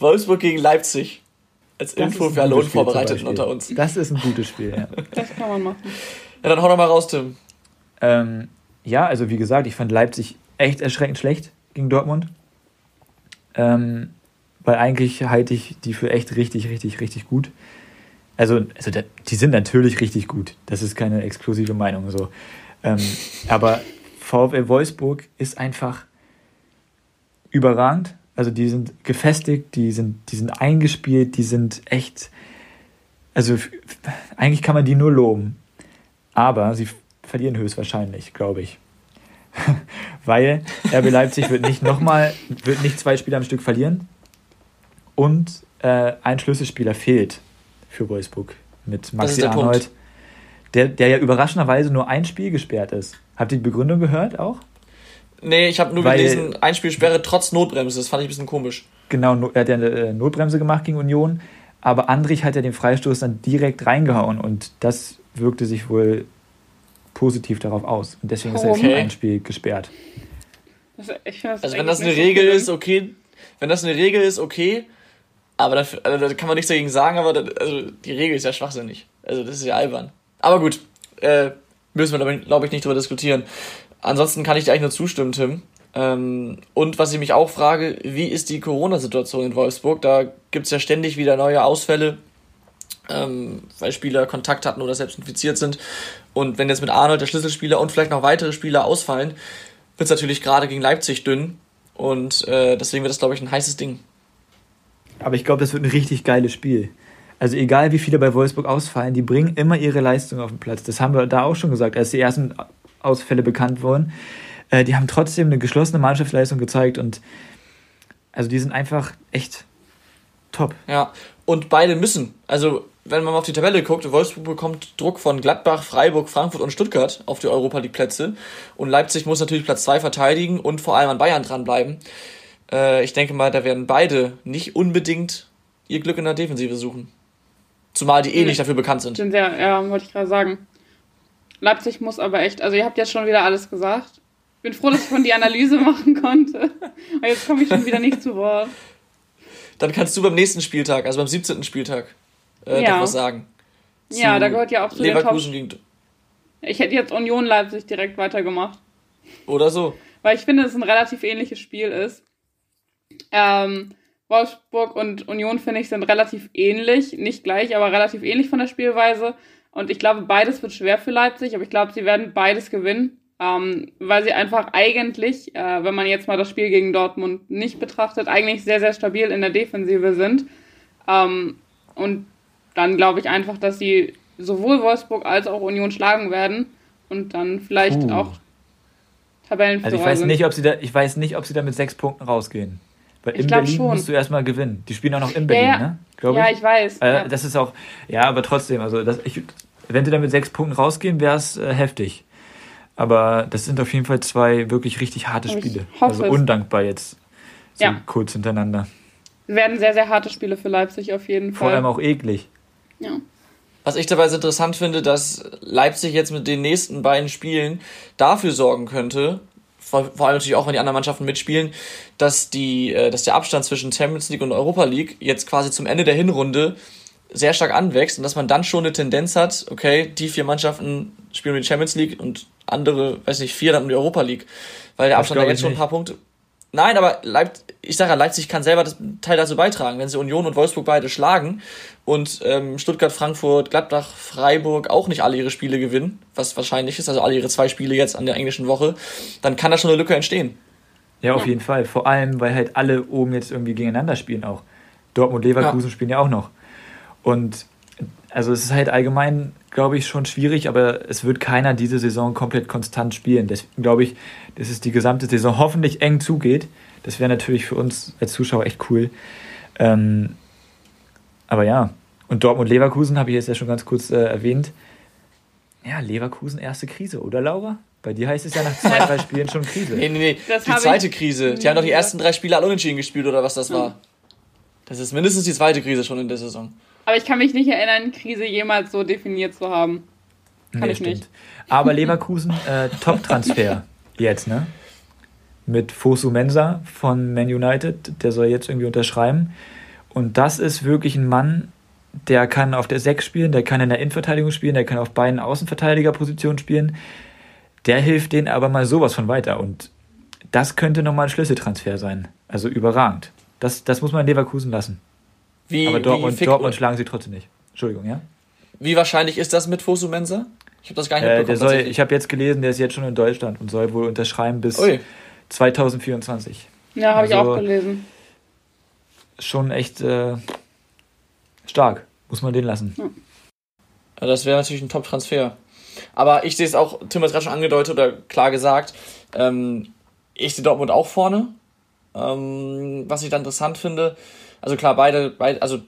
Wolfsburg gegen Leipzig als Info für alle Unvorbereiteten unter uns. Das ist ein gutes Spiel, ja. [laughs] das kann man machen. Ja, dann hau doch mal raus, Tim. Ähm, ja, also wie gesagt, ich fand Leipzig echt erschreckend schlecht gegen Dortmund. Ähm, weil eigentlich halte ich die für echt richtig, richtig, richtig gut. Also, also die sind natürlich richtig gut. Das ist keine exklusive Meinung. So. Ähm, aber VfL Wolfsburg ist einfach überragend. Also die sind gefestigt, die sind, die sind eingespielt, die sind echt. Also eigentlich kann man die nur loben. Aber sie verlieren höchstwahrscheinlich, glaube ich. [laughs] Weil RB Leipzig wird nicht nochmal, wird nicht zwei Spiele am Stück verlieren. Und äh, ein Schlüsselspieler fehlt für Wolfsburg mit Maxi Arnold. Der, der ja überraschenderweise nur ein Spiel gesperrt ist. Habt ihr die Begründung gehört auch? Nee, ich habe nur Weil, gelesen, Einspielsperre trotz Notbremse. Das fand ich ein bisschen komisch. Genau, er hat ja eine äh, Notbremse gemacht gegen Union, aber Andrich hat ja den Freistoß dann direkt reingehauen und das wirkte sich wohl positiv darauf aus. Und deswegen ist er jetzt okay. ein Spiel gesperrt. Also, also wenn das eine Regel ist, okay. Wenn das eine Regel ist, okay. Aber da, also da kann man nichts dagegen sagen, aber da, also die Regel ist ja schwachsinnig. Also das ist ja albern. Aber gut, äh, müssen wir, glaube ich, nicht drüber diskutieren. Ansonsten kann ich dir eigentlich nur zustimmen, Tim. Ähm, und was ich mich auch frage, wie ist die Corona-Situation in Wolfsburg? Da gibt es ja ständig wieder neue Ausfälle, ähm, weil Spieler Kontakt hatten oder selbst infiziert sind. Und wenn jetzt mit Arnold der Schlüsselspieler und vielleicht noch weitere Spieler ausfallen, wird es natürlich gerade gegen Leipzig dünn. Und äh, deswegen wird das, glaube ich, ein heißes Ding. Aber ich glaube, das wird ein richtig geiles Spiel. Also egal wie viele bei Wolfsburg ausfallen, die bringen immer ihre Leistung auf den Platz. Das haben wir da auch schon gesagt, als die ersten Ausfälle bekannt wurden. Äh, die haben trotzdem eine geschlossene Mannschaftsleistung gezeigt und also die sind einfach echt top. Ja, und beide müssen. Also, wenn man mal auf die Tabelle guckt, Wolfsburg bekommt Druck von Gladbach, Freiburg, Frankfurt und Stuttgart auf die Europa League Plätze. Und Leipzig muss natürlich Platz 2 verteidigen und vor allem an Bayern dranbleiben. Äh, ich denke mal, da werden beide nicht unbedingt ihr Glück in der Defensive suchen. Zumal die eh nicht dafür bekannt sind. Sind sehr, ja, wollte ich gerade sagen. Leipzig muss aber echt, also ihr habt jetzt schon wieder alles gesagt. Ich bin froh, dass ich von die Analyse [laughs] machen konnte. Aber jetzt komme ich schon wieder nicht zu Wort. Dann kannst du beim nächsten Spieltag, also beim 17. Spieltag, äh, Ja. doch was sagen. Ja, Zu da gehört ja auch zu den Leverkusen Top. gegen. Ich hätte jetzt Union Leipzig direkt weitergemacht. Oder so. weil ich finde, dass es ein relativ ähnliches Spiel ist. Ähm, Wolfsburg und Union, finde ich, sind relativ ähnlich. Nicht gleich, aber relativ ähnlich von der Spielweise. Und ich glaube, beides wird schwer für Leipzig, aber ich glaube, sie werden beides gewinnen. Ähm, weil sie einfach eigentlich, äh, wenn man jetzt mal das Spiel gegen Dortmund nicht betrachtet, eigentlich sehr, sehr stabil in der Defensive sind. Ähm, und dann glaube ich einfach, dass sie sowohl Wolfsburg als auch Union schlagen werden und dann vielleicht Puh. auch Tabellenführer Also ich weiß sind. nicht, ob sie da, ich weiß nicht, ob sie da mit sechs Punkten rausgehen. Weil Ich in Berlin schon. musst du erstmal gewinnen. Die spielen auch noch in Berlin, ja. ne? Glaub ja, ich weiß. Äh, ja. Das ist auch, ja, aber trotzdem, also das, ich, wenn sie da mit sechs Punkten rausgehen, wäre es äh, heftig. Aber das sind auf jeden Fall zwei wirklich richtig harte ich Spiele. hoffe Also undankbar jetzt. So Ja. kurz hintereinander. werden sehr, sehr harte Spiele für Leipzig auf jeden Vor Fall. allem auch eklig. Ja. Was ich dabei so interessant finde, dass Leipzig jetzt mit den nächsten beiden Spielen dafür sorgen könnte, vor, vor allem natürlich auch, wenn die anderen Mannschaften mitspielen, dass die, äh, dass der Abstand zwischen Champions League und Europa League jetzt quasi zum Ende der Hinrunde sehr stark anwächst und dass man dann schon eine Tendenz hat, okay, die vier Mannschaften spielen um die Champions League und andere, weiß nicht, vier dann um die Europa League. Weil der Abstand da jetzt schon ein paar Punkte. Nein, aber Leip ich sage ja, Leipzig kann selber das Teil dazu beitragen, wenn sie Union und Wolfsburg beide schlagen und ähm, Stuttgart, Frankfurt, Gladbach, Freiburg auch nicht alle ihre Spiele gewinnen, was wahrscheinlich ist, also alle ihre zwei Spiele jetzt an der englischen Woche, dann kann da schon eine Lücke entstehen. Ja, auf jeden Fall. Vor allem, weil halt alle oben jetzt irgendwie gegeneinander spielen auch. Dortmund, Leverkusen spielen ja auch noch. Und also es ist halt allgemein, glaube ich, schon schwierig, aber es wird keiner diese Saison komplett konstant spielen. Deswegen glaube ich, dass es die gesamte Saison hoffentlich eng zugeht. Das wäre natürlich für uns als Zuschauer echt cool. Ähm, aber ja, und Dortmund, Leverkusen habe ich jetzt ja schon ganz kurz äh, erwähnt. Ja, Leverkusen erste Krise, oder Laura? Bei dir heißt es ja nach zwei, drei [laughs] Spielen schon Krise. Nee, nee, nee, Das die zweite ich Krise. Die haben doch die ersten drei Spiele alle unentschieden gespielt oder was das war. Das ist mindestens die zweite Krise schon in der Saison. Aber ich kann mich nicht erinnern, Krise jemals so definiert zu haben. Kann ich nicht. Aber Leverkusen, äh, Top-Transfer [laughs] jetzt, ne? Mit Fosu Mensa von Man United, der soll jetzt irgendwie unterschreiben. Und das ist wirklich ein Mann, der kann auf der 6 spielen, der kann in der Innenverteidigung spielen, der kann auf beiden Außenverteidigerpositionen spielen. Der hilft denen aber mal sowas von weiter. Und das könnte nochmal ein Schlüsseltransfer sein. Also überragend. Das, das muss man Leverkusen lassen. Wie, Aber Dortmund, Dortmund schlagen sie trotzdem nicht. Entschuldigung, ja? wie wahrscheinlich ist das mit Fosu Mensa? Ich habe das gar nicht Äh, der mitbekommen. soll, ich habe jetzt gelesen, der ist jetzt schon in Deutschland und soll wohl unterschreiben bis Ui. 2024. Ja, habe ich Also- auch gelesen. Schon echt äh, stark. Muss man den lassen. Ja, das wäre natürlich ein Top-Transfer. Aber ich sehe es auch, Tim hat es gerade schon angedeutet oder klar gesagt, ähm, ich sehe Dortmund auch vorne. Ähm, was ich da interessant finde, also klar, beide, beide, also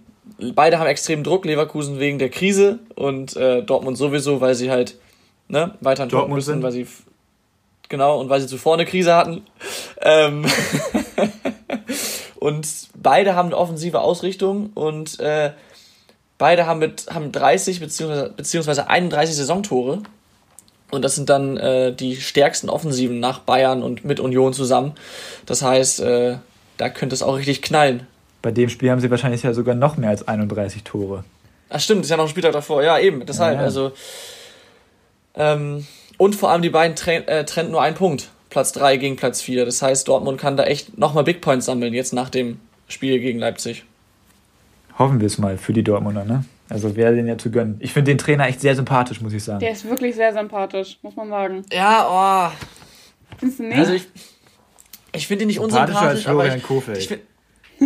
beide haben extremen Druck, Leverkusen wegen der Krise und äh, Dortmund sowieso, weil sie halt ne, weiter in Dortmund müssen, sind. weil sie genau und weil sie zuvor eine Krise hatten. Ähm, [laughs] und beide haben eine offensive Ausrichtung und äh, Beide haben mit haben 30 beziehungsweise, beziehungsweise 31 Saisontore. Und das sind dann äh, die stärksten Offensiven nach Bayern und mit Union zusammen. Das heißt, äh, da könnte es auch richtig knallen. Bei dem Spiel haben sie wahrscheinlich ja sogar noch mehr als 31 Tore. Ach stimmt, ist ja noch ein Spieltag davor. Ja, eben, deshalb. Ja, ja. Also, ähm, und vor allem die beiden tre äh, trennen nur einen Punkt. Platz 3 gegen Platz 4. Das heißt, Dortmund kann da echt nochmal Big Points sammeln, jetzt nach dem Spiel gegen Leipzig. Hoffen wir es mal für die Dortmunder, ne? Also wäre den ja zu gönnen. Ich finde den Trainer echt sehr sympathisch, muss ich sagen. Der ist wirklich sehr sympathisch, muss man sagen. Ja, Findest du nicht? oh. Also ich, ich finde ihn nicht Sympathischer als unsympathisch, aber Florian ich, Kohfeldt. ich finde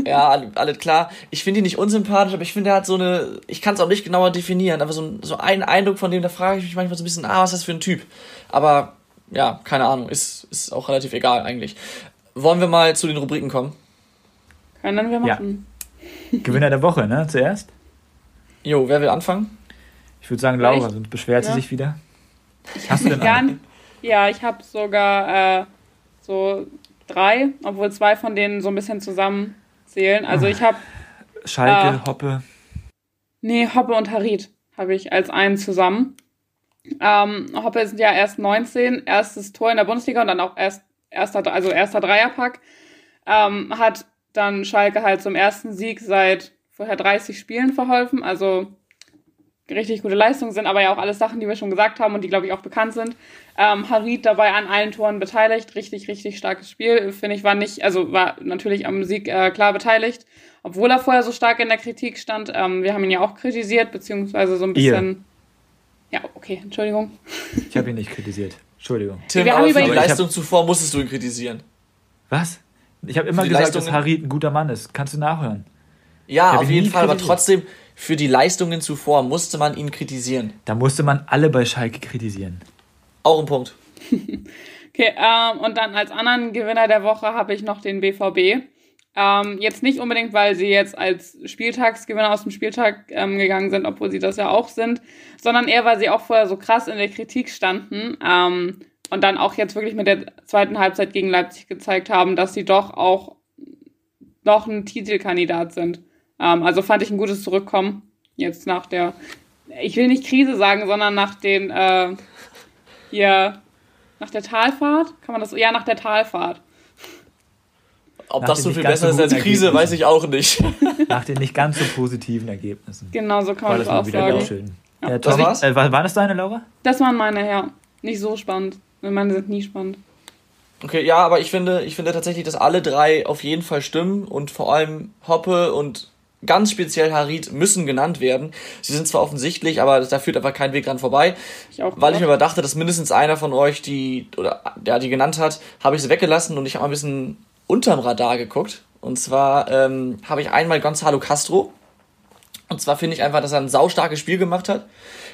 ja, alle- alles klar. Ich finde ihn nicht unsympathisch, aber ich finde, er hat so eine, ich kann es auch nicht genauer definieren, aber so, ein- so einen Eindruck von dem, da frage ich mich manchmal so ein bisschen, ah, was ist das für ein Typ? Aber ja, keine Ahnung, ist, ist auch relativ egal eigentlich. Wollen wir mal zu den Rubriken kommen? Können wir Ja. Gewinner der Woche, ne? Zuerst. Jo, wer will anfangen? Ich würde sagen, Laura, sonst beschwert sie Ja. sich wieder. Hast du denn Gar. Ja, ich habe sogar äh, so drei, obwohl zwei von denen so ein bisschen zusammenzählen. Also ich habe, Schalke, Ah. Hoppe. nee, Hoppe und Harit habe ich als einen zusammen. Ähm, Hoppe ist ja erst 19, erstes Tor in der Bundesliga und dann auch erst erster, also erster Dreierpack. Ähm, hat dann Schalke halt zum ersten Sieg seit vorher 30 Spielen verholfen. Also richtig gute Leistungen sind, aber ja auch alles Sachen, die wir schon gesagt haben und die, glaube ich, auch bekannt sind. Ähm, Harid dabei an allen Toren beteiligt. Richtig, richtig starkes Spiel. Finde ich, war nicht, also war natürlich am Sieg äh, klar beteiligt, obwohl er vorher so stark in der Kritik stand. Ähm, wir haben ihn ja auch kritisiert, beziehungsweise so ein bisschen. Ihr. Ja, okay, Entschuldigung. Ich habe ihn nicht kritisiert. Entschuldigung. Tim, wir aber für die Leistung zuvor musstest du ihn kritisieren. Was? Ich habe immer gesagt, Leistungen... dass Harid ein guter Mann ist. Kannst du nachhören. Ja, auf jeden Fall, aber trotzdem, für die Leistungen zuvor musste man ihn kritisieren. Da musste man alle bei Schalke kritisieren. Auch ein Punkt. [laughs] okay, ähm, und dann als anderen Gewinner der Woche habe ich noch den BVB. Ähm, jetzt nicht unbedingt, weil sie jetzt als Spieltagsgewinner aus dem Spieltag ähm, gegangen sind, obwohl sie das ja auch sind, sondern eher, weil sie auch vorher so krass in der Kritik standen ähm, und dann auch jetzt wirklich mit der zweiten Halbzeit gegen Leipzig gezeigt haben, dass sie doch auch noch ein Titelkandidat sind. Ähm, also fand ich ein gutes Zurückkommen jetzt nach der, ich will nicht Krise sagen, sondern nach den, äh, hier, nach der Talfahrt? Kann man das, ja, nach der Talfahrt. Ob nach das so viel besser ist als Krise, weiß ich auch nicht. [laughs] Nach den nicht ganz so positiven Ergebnissen. Genau, so kann man das, das auch sagen. Schön. Ja. Ja, das war's? Äh, war, war das deine, Laura? Das waren meine, ja. Nicht so spannend. Meine sind nie spannend. Okay, ja, aber ich finde, ich finde tatsächlich, dass alle drei auf jeden Fall stimmen und vor allem Hoppe und ganz speziell Harid müssen genannt werden. Sie sind zwar offensichtlich, aber da führt einfach kein Weg dran vorbei. Ich weil ich mir aber dachte, dass mindestens einer von euch die, oder der die genannt hat, habe ich sie weggelassen und ich habe mal ein bisschen unterm Radar geguckt. Und zwar ähm, habe ich einmal Gonzalo Castro. Und zwar finde ich einfach, dass er ein saustarkes Spiel gemacht hat.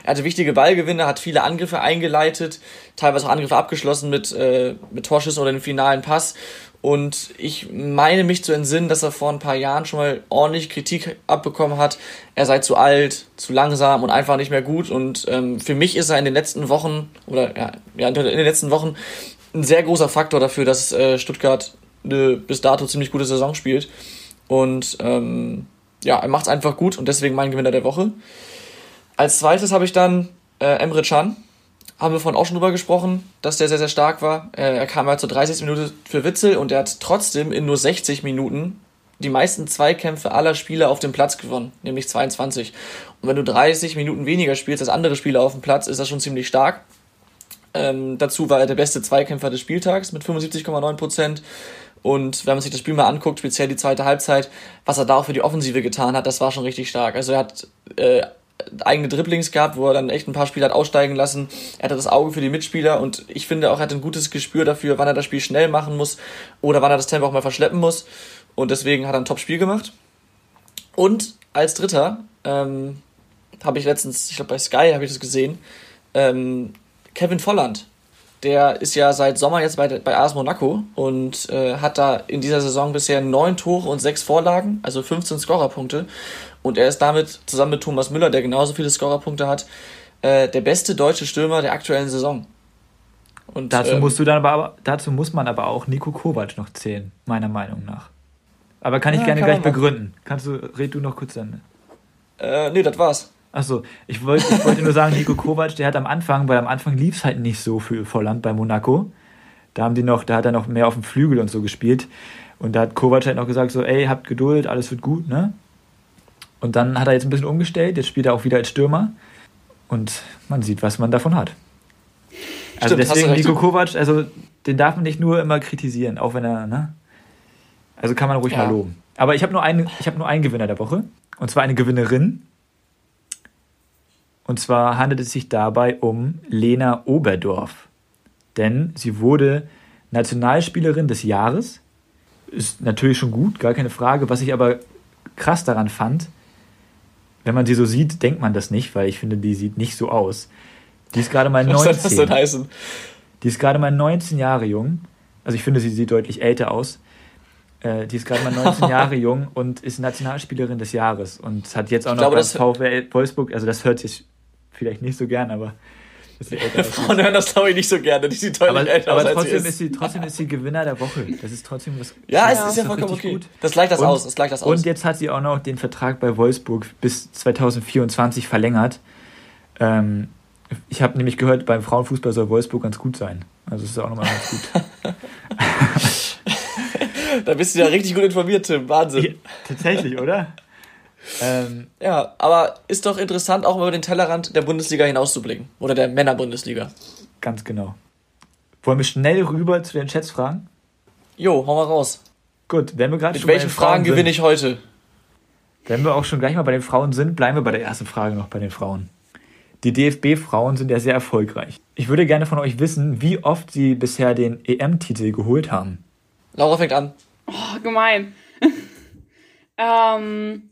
Er hatte wichtige Ballgewinne, hat viele Angriffe eingeleitet, teilweise auch Angriffe abgeschlossen mit, äh, mit Torschüssen oder dem finalen Pass. Und ich meine mich zu entsinnen, dass er vor ein paar Jahren schon mal ordentlich Kritik abbekommen hat. Er sei zu alt, zu langsam und einfach nicht mehr gut. Und ähm, für mich ist er in den letzten Wochen oder ja, in den letzten Wochen ein sehr großer Faktor dafür, dass äh, Stuttgart eine bis dato ziemlich gute Saison spielt. Und ähm, ja, er macht es einfach gut und deswegen mein Gewinner der Woche. Als zweites habe ich dann äh, Emre Can haben wir vorhin auch schon drüber gesprochen, dass der sehr, sehr stark war. Er kam ja zur 30. Minute für Witzel und er hat trotzdem in nur 60 Minuten die meisten Zweikämpfe aller Spieler auf dem Platz gewonnen, nämlich 22. Und wenn du 30 Minuten weniger spielst als andere Spieler auf dem Platz, ist das schon ziemlich stark. Ähm, dazu war er der beste Zweikämpfer des Spieltags mit 75,9 Prozent. Und wenn man sich das Spiel mal anguckt, speziell die zweite Halbzeit, was er da auch für die Offensive getan hat, das war schon richtig stark. Also er hat äh, eigene Dribblings gehabt, wo er dann echt ein paar Spieler hat aussteigen lassen. Er hatte das Auge für die Mitspieler und ich finde auch, er hat ein gutes Gespür dafür, wann er das Spiel schnell machen muss oder wann er das Tempo auch mal verschleppen muss. Und deswegen hat er ein Top-Spiel gemacht. Und als Dritter ähm, habe ich letztens, ich glaube bei Sky habe ich das gesehen, ähm, Kevin Volland. Der ist ja seit Sommer jetzt bei, bei AS Monaco und äh, hat da in dieser Saison bisher neun Tore und sechs Vorlagen, also 15 Scorerpunkte. Und er ist damit zusammen mit Thomas Müller, der genauso viele Scorerpunkte hat, äh, der beste deutsche Stürmer der aktuellen Saison. Und dazu ähm, musst du dann aber dazu muss man aber auch Nico Kovac noch zählen, meiner Meinung nach. Aber kann ich ja, gerne kann gleich begründen. Kannst du, red du noch kurz dann? Äh, nee, das war's. Achso, ich wollte, ich wollte nur sagen, Nico Kovac, der hat am Anfang, weil am Anfang lief es halt nicht so für Volland bei Monaco. Da haben die noch, da hat er noch mehr auf dem Flügel und so gespielt. Und da hat Kovac halt noch gesagt, so, ey, habt Geduld, alles wird gut, ne? Und dann hat er jetzt ein bisschen umgestellt, jetzt spielt er auch wieder als Stürmer. Und man sieht, was man davon hat. Also Stimmt, deswegen Nico Kovac, also den darf man nicht nur immer kritisieren, auch wenn er, ne? Also kann man ruhig ja. mal loben. Aber ich habe nur, einen, hab nur einen Gewinner der Woche. Und zwar eine Gewinnerin. Und zwar handelt es sich dabei um Lena Oberdorf. Denn sie wurde Nationalspielerin des Jahres. Ist natürlich schon gut, gar keine Frage. Was ich aber krass daran fand, wenn man sie so sieht, denkt man das nicht, weil ich finde, die sieht nicht so aus. Die ist gerade mal 19. [laughs] Was soll das denn heißen? Die ist gerade mal 19 Jahre jung. Also ich finde, sie sieht deutlich älter aus. Äh, die ist gerade mal 19 [laughs] Jahre jung und ist Nationalspielerin des Jahres und hat jetzt auch ich noch glaube, beim VfL Wolfsburg, also das hört sich vielleicht nicht so gern, aber [laughs] Frauen hören das, glaube ich, nicht so gerne. Die sieht deutlich aber, älter aber aus. trotzdem, ist. ist sie, trotzdem ist sie Gewinner der Woche. Das ist trotzdem was. Ja, es ist ja vollkommen okay. Gut. Das gleicht das und, aus. Das gleicht das aus. Und jetzt hat sie auch noch den Vertrag bei Wolfsburg bis 2024 verlängert. Ähm, Ich habe nämlich gehört, beim Frauenfußball soll Wolfsburg ganz gut sein. Also ist auch nochmal ganz gut. [laughs] da bist du ja richtig gut informiert, Tim. Wahnsinn. Ja, tatsächlich, oder? Ähm, ja, aber ist doch interessant, auch mal über den Tellerrand der Bundesliga hinauszublicken. Oder der Männerbundesliga. Ganz genau. Wollen wir schnell rüber zu den Schätzfragen? Jo, hau mal raus. Gut, wenn wir gerade Mit welchen Fragen gewinne ich heute? Wenn wir auch schon gleich mal bei den Frauen sind, bleiben wir bei der ersten Frage noch bei den Frauen. Die DFB-Frauen sind ja sehr erfolgreich. Ich würde gerne von euch wissen, wie oft sie bisher den EM-Titel geholt haben. Laura fängt an. Oh, gemein. [laughs] ähm,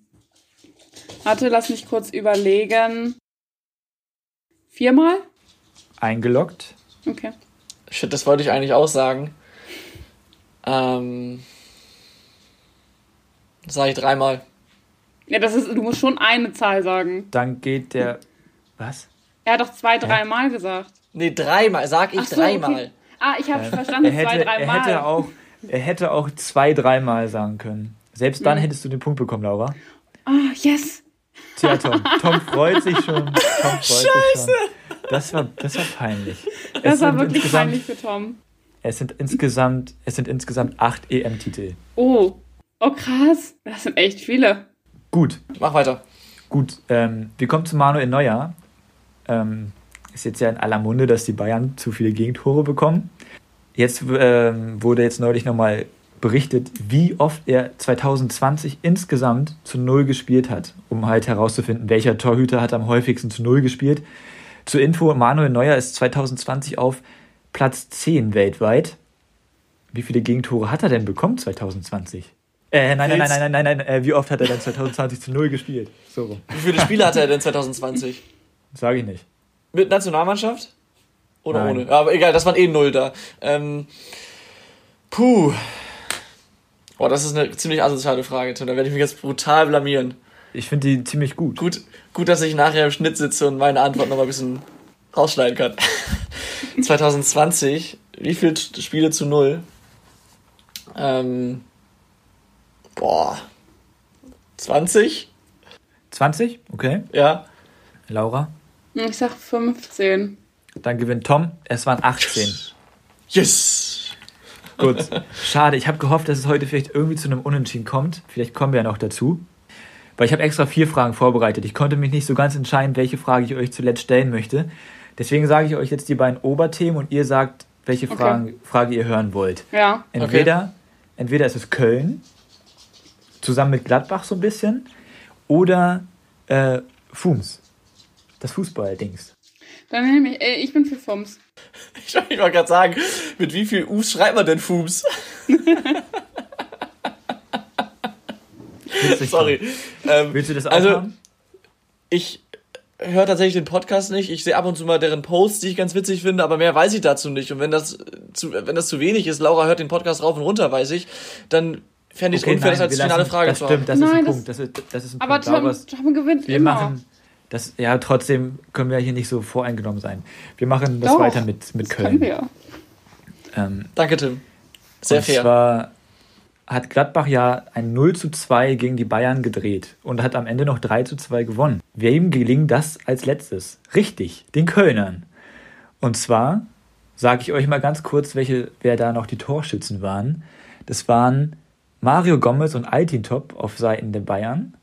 warte, lass mich kurz überlegen. Viermal? Eingeloggt. Okay. Shit, das wollte ich eigentlich auch sagen. Ähm, sage ich dreimal. Ja, das ist, du musst schon eine Zahl sagen. Dann geht der. Was? Er hat doch zwei, dreimal gesagt. Nee, dreimal. Sag ich so, dreimal. okay. Ah, ich habe Er verstanden, hätte, zwei, er, dreimal. hätte auch, er hätte auch zwei, dreimal sagen können. Selbst dann Mhm. hättest du den Punkt bekommen, Laura. Ah, yes. Tja, Tom. [laughs] Tom freut sich schon. Tom freut sich schon. Das war, das war peinlich. Das Es war wirklich peinlich für Tom. Es sind insgesamt, es sind insgesamt acht EM-Titel. Oh. Oh, krass. Das sind echt viele. Gut, Mach weiter. gut. Ähm, wir kommen zu Manuel Neuer. Ähm, ist jetzt ja in aller Munde, dass die Bayern zu viele Gegentore bekommen. Jetzt ähm, wurde jetzt neulich nochmal berichtet, wie oft er 2020 insgesamt zu Null gespielt hat, um halt herauszufinden, welcher Torhüter hat am häufigsten zu Null gespielt. Zur Info, Manuel Neuer ist 2020 auf Platz 10 weltweit. Wie viele Gegentore hat er denn bekommen 2020? Äh, nein, nein, nein, nein, nein, nein, nein. Äh, wie oft hat er denn 2020 zu Null gespielt? So rum. Wie viele Spiele hatte er denn 2020? Sage ich nicht. Mit Nationalmannschaft? Oder Nein. ohne? Aber egal, das waren eh null da. Ähm, puh. Boah, das ist eine ziemlich asoziale Frage, Tim. Da werde ich mich jetzt brutal blamieren. Ich finde die ziemlich gut. Gut, gut, dass ich nachher im Schnitt sitze und meine Antwort noch mal ein bisschen rausschneiden kann. [laughs] 2020, wie viele Spiele zu null? Ähm, boah. 20? 20? Okay. Ja. Laura? Ich sag 15. Dann gewinnt Tom. Es waren 18. Yes! Gut. Schade. Ich habe gehofft, dass es heute vielleicht irgendwie zu einem Unentschieden kommt. Vielleicht kommen wir ja noch dazu. Weil ich habe extra vier Fragen vorbereitet. Ich konnte mich nicht so ganz entscheiden, welche Frage ich euch zuletzt stellen möchte. Deswegen sage ich euch jetzt die beiden Oberthemen und ihr sagt, welche Okay. Fragen, Frage ihr hören wollt. Ja. Entweder, entweder ist es Köln, zusammen mit Gladbach so ein bisschen, oder äh, Fums. Das Fußballdings. Dann nehme ich, äh, ich bin für Fums. [laughs] Ich wollte gerade sagen, mit wie viel U's schreibt man denn Fums? Witzig, Sorry. Ähm, Willst du das auch also, haben? ich höre tatsächlich den Podcast nicht. Ich sehe ab und zu mal deren Posts, die ich ganz witzig finde, aber mehr weiß ich dazu nicht. Und wenn das zu, wenn das zu wenig ist, Laura hört den Podcast rauf und runter, weiß ich, dann fände ich es unfair, das als finale lassen- Frage das zu stimmt, haben. das ist Nein, ein das- Punkt. Das ist, das ist ein Aber Punkt. Tom, Tom gewinnt wir immer. machen das, ja, trotzdem können wir hier nicht so voreingenommen sein. Wir machen das Doch, weiter mit, mit das Köln. können wir. Ähm, Danke, Tim. Sehr und fair. zwar hat Gladbach ja ein 0 zu 2 gegen die Bayern gedreht und hat am Ende noch 3 zu 2 gewonnen. Wem gelingt das als letztes? Richtig, den Kölnern. Und zwar sage ich euch mal ganz kurz, welche, wer da noch die Torschützen waren. Das waren Mario Gomez und Altintop auf Seiten der Bayern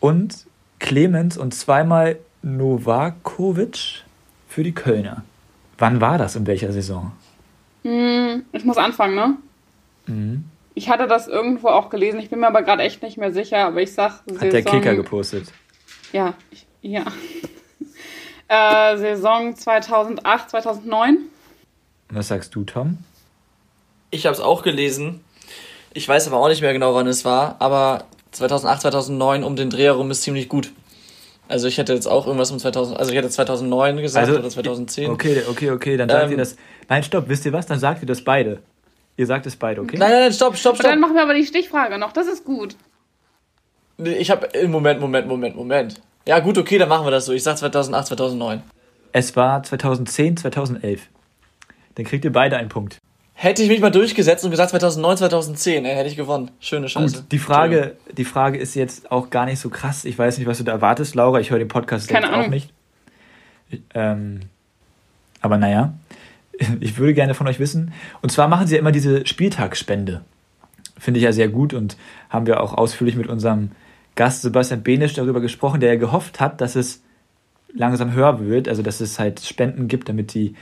und Clemens und zweimal Novakovic für die Kölner. Wann war das? In welcher Saison? Hm, ich muss anfangen, ne? Mhm. Ich hatte das irgendwo auch gelesen. Ich bin mir aber gerade echt nicht mehr sicher. Aber ich sag Saison... Hat der Kicker gepostet. Ja, ich, ja. [laughs] äh, Saison 2008, 2009. Was sagst du, Tom? Ich habe es auch gelesen. Ich weiß aber auch nicht mehr genau, wann es war, aber 2008, 2009 um den Dreh herum ist ziemlich gut. Also ich hätte jetzt auch irgendwas um 2000, also ich hätte 2009 gesagt oder 2010. Okay, okay, okay, dann sagt Ähm, ihr das. Nein, stopp, wisst ihr was? Dann sagt ihr das beide. Ihr sagt es beide, okay? Nein, nein, nein, stopp, stopp, Und dann stopp. machen wir aber die Stichfrage noch. Das ist gut. Nee, Ich habe Moment, Moment, Moment, Moment. Ja, gut, okay, dann machen wir das so. Ich sag 2008, 2009. Es war 2010, 2011. Dann kriegt ihr beide einen Punkt. Hätte ich mich mal durchgesetzt und gesagt 2009, 2010, ey, hätte ich gewonnen. Schöne Scheiße. Gut, die Frage, die Frage ist jetzt auch gar nicht so krass. Ich weiß nicht, was du da erwartest, Laura. Ich höre den Podcast Keine selbst auch Ahnung. nicht. Ähm, aber naja, [laughs] ich würde gerne von euch wissen. Und zwar machen sie ja immer diese Spieltagsspende. Finde ich ja sehr gut und haben wir auch ausführlich mit unserem Gast Sebastian Benisch darüber gesprochen, der ja gehofft hat, dass es langsam höher wird, also dass es halt Spenden gibt, damit die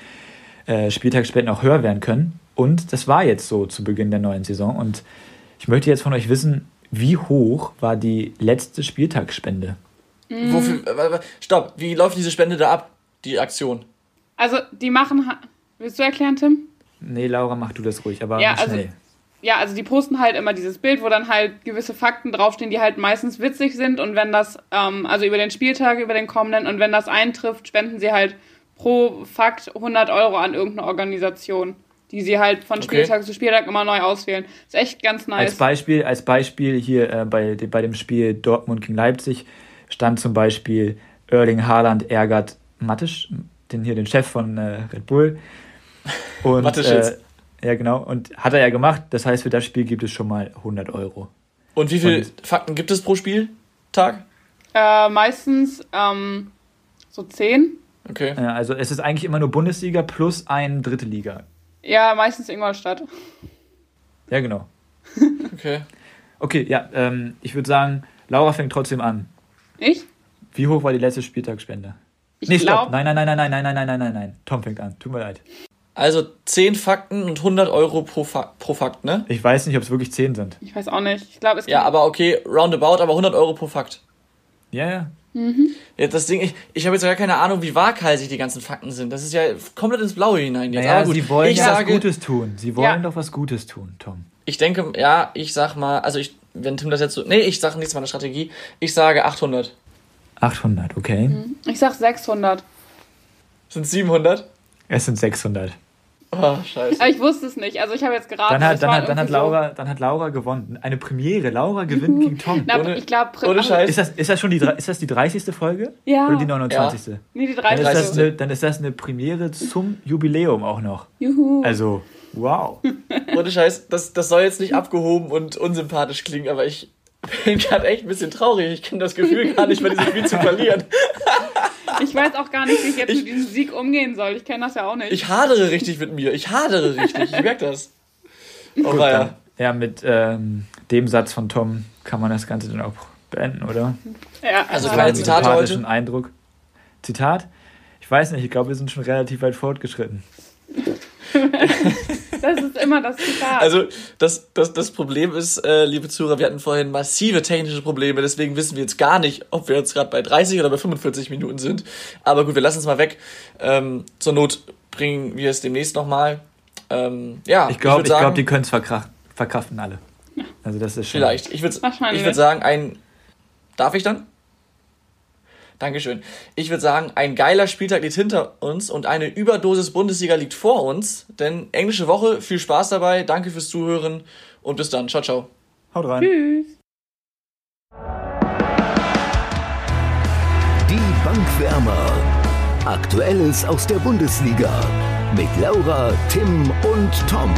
äh, Spieltagsspenden auch höher werden können. Und das war jetzt so zu Beginn der neuen Saison. Und ich möchte jetzt von euch wissen, wie hoch war die letzte Spieltagsspende? Mhm. Wofür, stopp, wie läuft diese Spende da ab, die Aktion? Also, die machen. Willst du erklären, Tim? Nee, Laura, mach du das ruhig, aber Ja, also- schnell. Ja, also die posten halt immer dieses Bild, wo dann halt gewisse Fakten draufstehen, die halt meistens witzig sind. Und wenn das, ähm, also über den Spieltag, über den kommenden, und wenn das eintrifft, spenden sie halt pro Fakt 100 Euro an irgendeine Organisation, die sie halt von Okay. Spieltag zu Spieltag immer neu auswählen. Ist echt ganz nice. Als Beispiel, als Beispiel hier äh, bei, bei dem Spiel Dortmund gegen Leipzig stand zum Beispiel Erling Haaland ärgert Mattisch, den hier den Chef von äh, Red Bull. [laughs] Und, Mateschitz. äh, ja, genau. Und hat er ja gemacht. Das heißt, für das Spiel gibt es schon mal 100 Euro. Und wie viele Und- Fakten gibt es pro Spieltag? Äh, meistens ähm, so 10. Okay. Äh, also es ist eigentlich immer nur Bundesliga plus ein dritte Liga. Ja, meistens Ingolstadt. Ja, genau. [laughs] Okay. Okay, ja, ähm, ich würde sagen, Laura fängt trotzdem an. Ich? Wie hoch war die letzte Spieltagsspende? Ich nee, stopp. glaube. Nein, nein, nein, nein, nein, nein, nein, nein, nein, nein, nein. Tom fängt an. Tut mir leid. Also 10 Fakten und 100 Euro pro, Fa pro Fakt, ne? Ich weiß nicht, ob es wirklich 10 sind. Ich weiß auch nicht. Ich glaube, es Ja, aber okay, roundabout, aber 100 Euro pro Fakt. Ja, ja. Ja, das Ding, ich, ich habe jetzt gar keine Ahnung, wie waghalsig die ganzen Fakten sind. Das ist ja komplett ins Blaue hinein jetzt. Naja, aber gut, sie wollen ich ja sage, was Gutes tun. Sie wollen Ja. doch was Gutes tun, Tom. ich denke, ja, ich sag mal, also ich, wenn Tim das jetzt so, nee, ich sag nichts meiner Strategie. Ich sage 800. 800, okay. ich sag 600. Sind 700? Es sind 600. Oh, scheiße. Aber ich wusste es nicht. Also ich habe jetzt geraten. Dann hat, es dann, hat, dann, hat so- Laura, dann hat Laura gewonnen. Eine Premiere. Laura gewinnt gegen [laughs] Tom. Na, Ohne- ich glaube, ohne Scheiß. Ist das, ist das schon die, ist das die 30. Folge? Ja. Oder die 29. Nee, die Dann, 30. ist das 30. eine, dann ist das eine Premiere zum Jubiläum auch noch. Juhu. Also, wow. [laughs] Ohne Scheiß, das, das soll jetzt nicht abgehoben und unsympathisch klingen, aber ich bin [laughs] gerade echt ein bisschen traurig. Ich kenne das Gefühl gar nicht, bei diesem Spiel zu verlieren. Ich weiß auch gar nicht, wie ich jetzt Ich- mit diesem Sieg umgehen soll. Ich kenne das ja auch nicht. Ich hadere richtig mit mir. Ich hadere richtig. Ich merke das. Oh, Gut, dann, ja, mit ähm, dem Satz von Tom kann man das Ganze dann auch beenden, oder? ja, Also Einen Zitate heute? Eindruck. Zitat? Ich weiß nicht, ich glaube, wir sind schon relativ weit fortgeschritten. [laughs] Das ist immer das Zitat. Also, das, das, das Problem ist, äh, liebe Zuhörer, wir hatten vorhin massive technische Probleme, deswegen wissen wir jetzt gar nicht, ob wir jetzt gerade bei 30 oder bei 45 Minuten sind. Aber gut, wir lassen es mal weg. Ähm, zur Not bringen wir es demnächst nochmal. Ähm, ja, Ich glaube, ich sagen, glaub, die können es verkraften, verkraften alle. Also das ist schon. Vielleicht. Ich würde ich würd sagen, ein. Darf ich dann? Dankeschön. Ich würde sagen, ein geiler Spieltag liegt hinter uns und eine Überdosis Bundesliga liegt vor uns. Denn englische Woche, viel Spaß dabei. Danke fürs Zuhören und bis dann. Ciao, ciao. Haut rein. Tschüss. Die Bankwärmer. Aktuelles aus der Bundesliga. Mit Laura, Tim und Tom.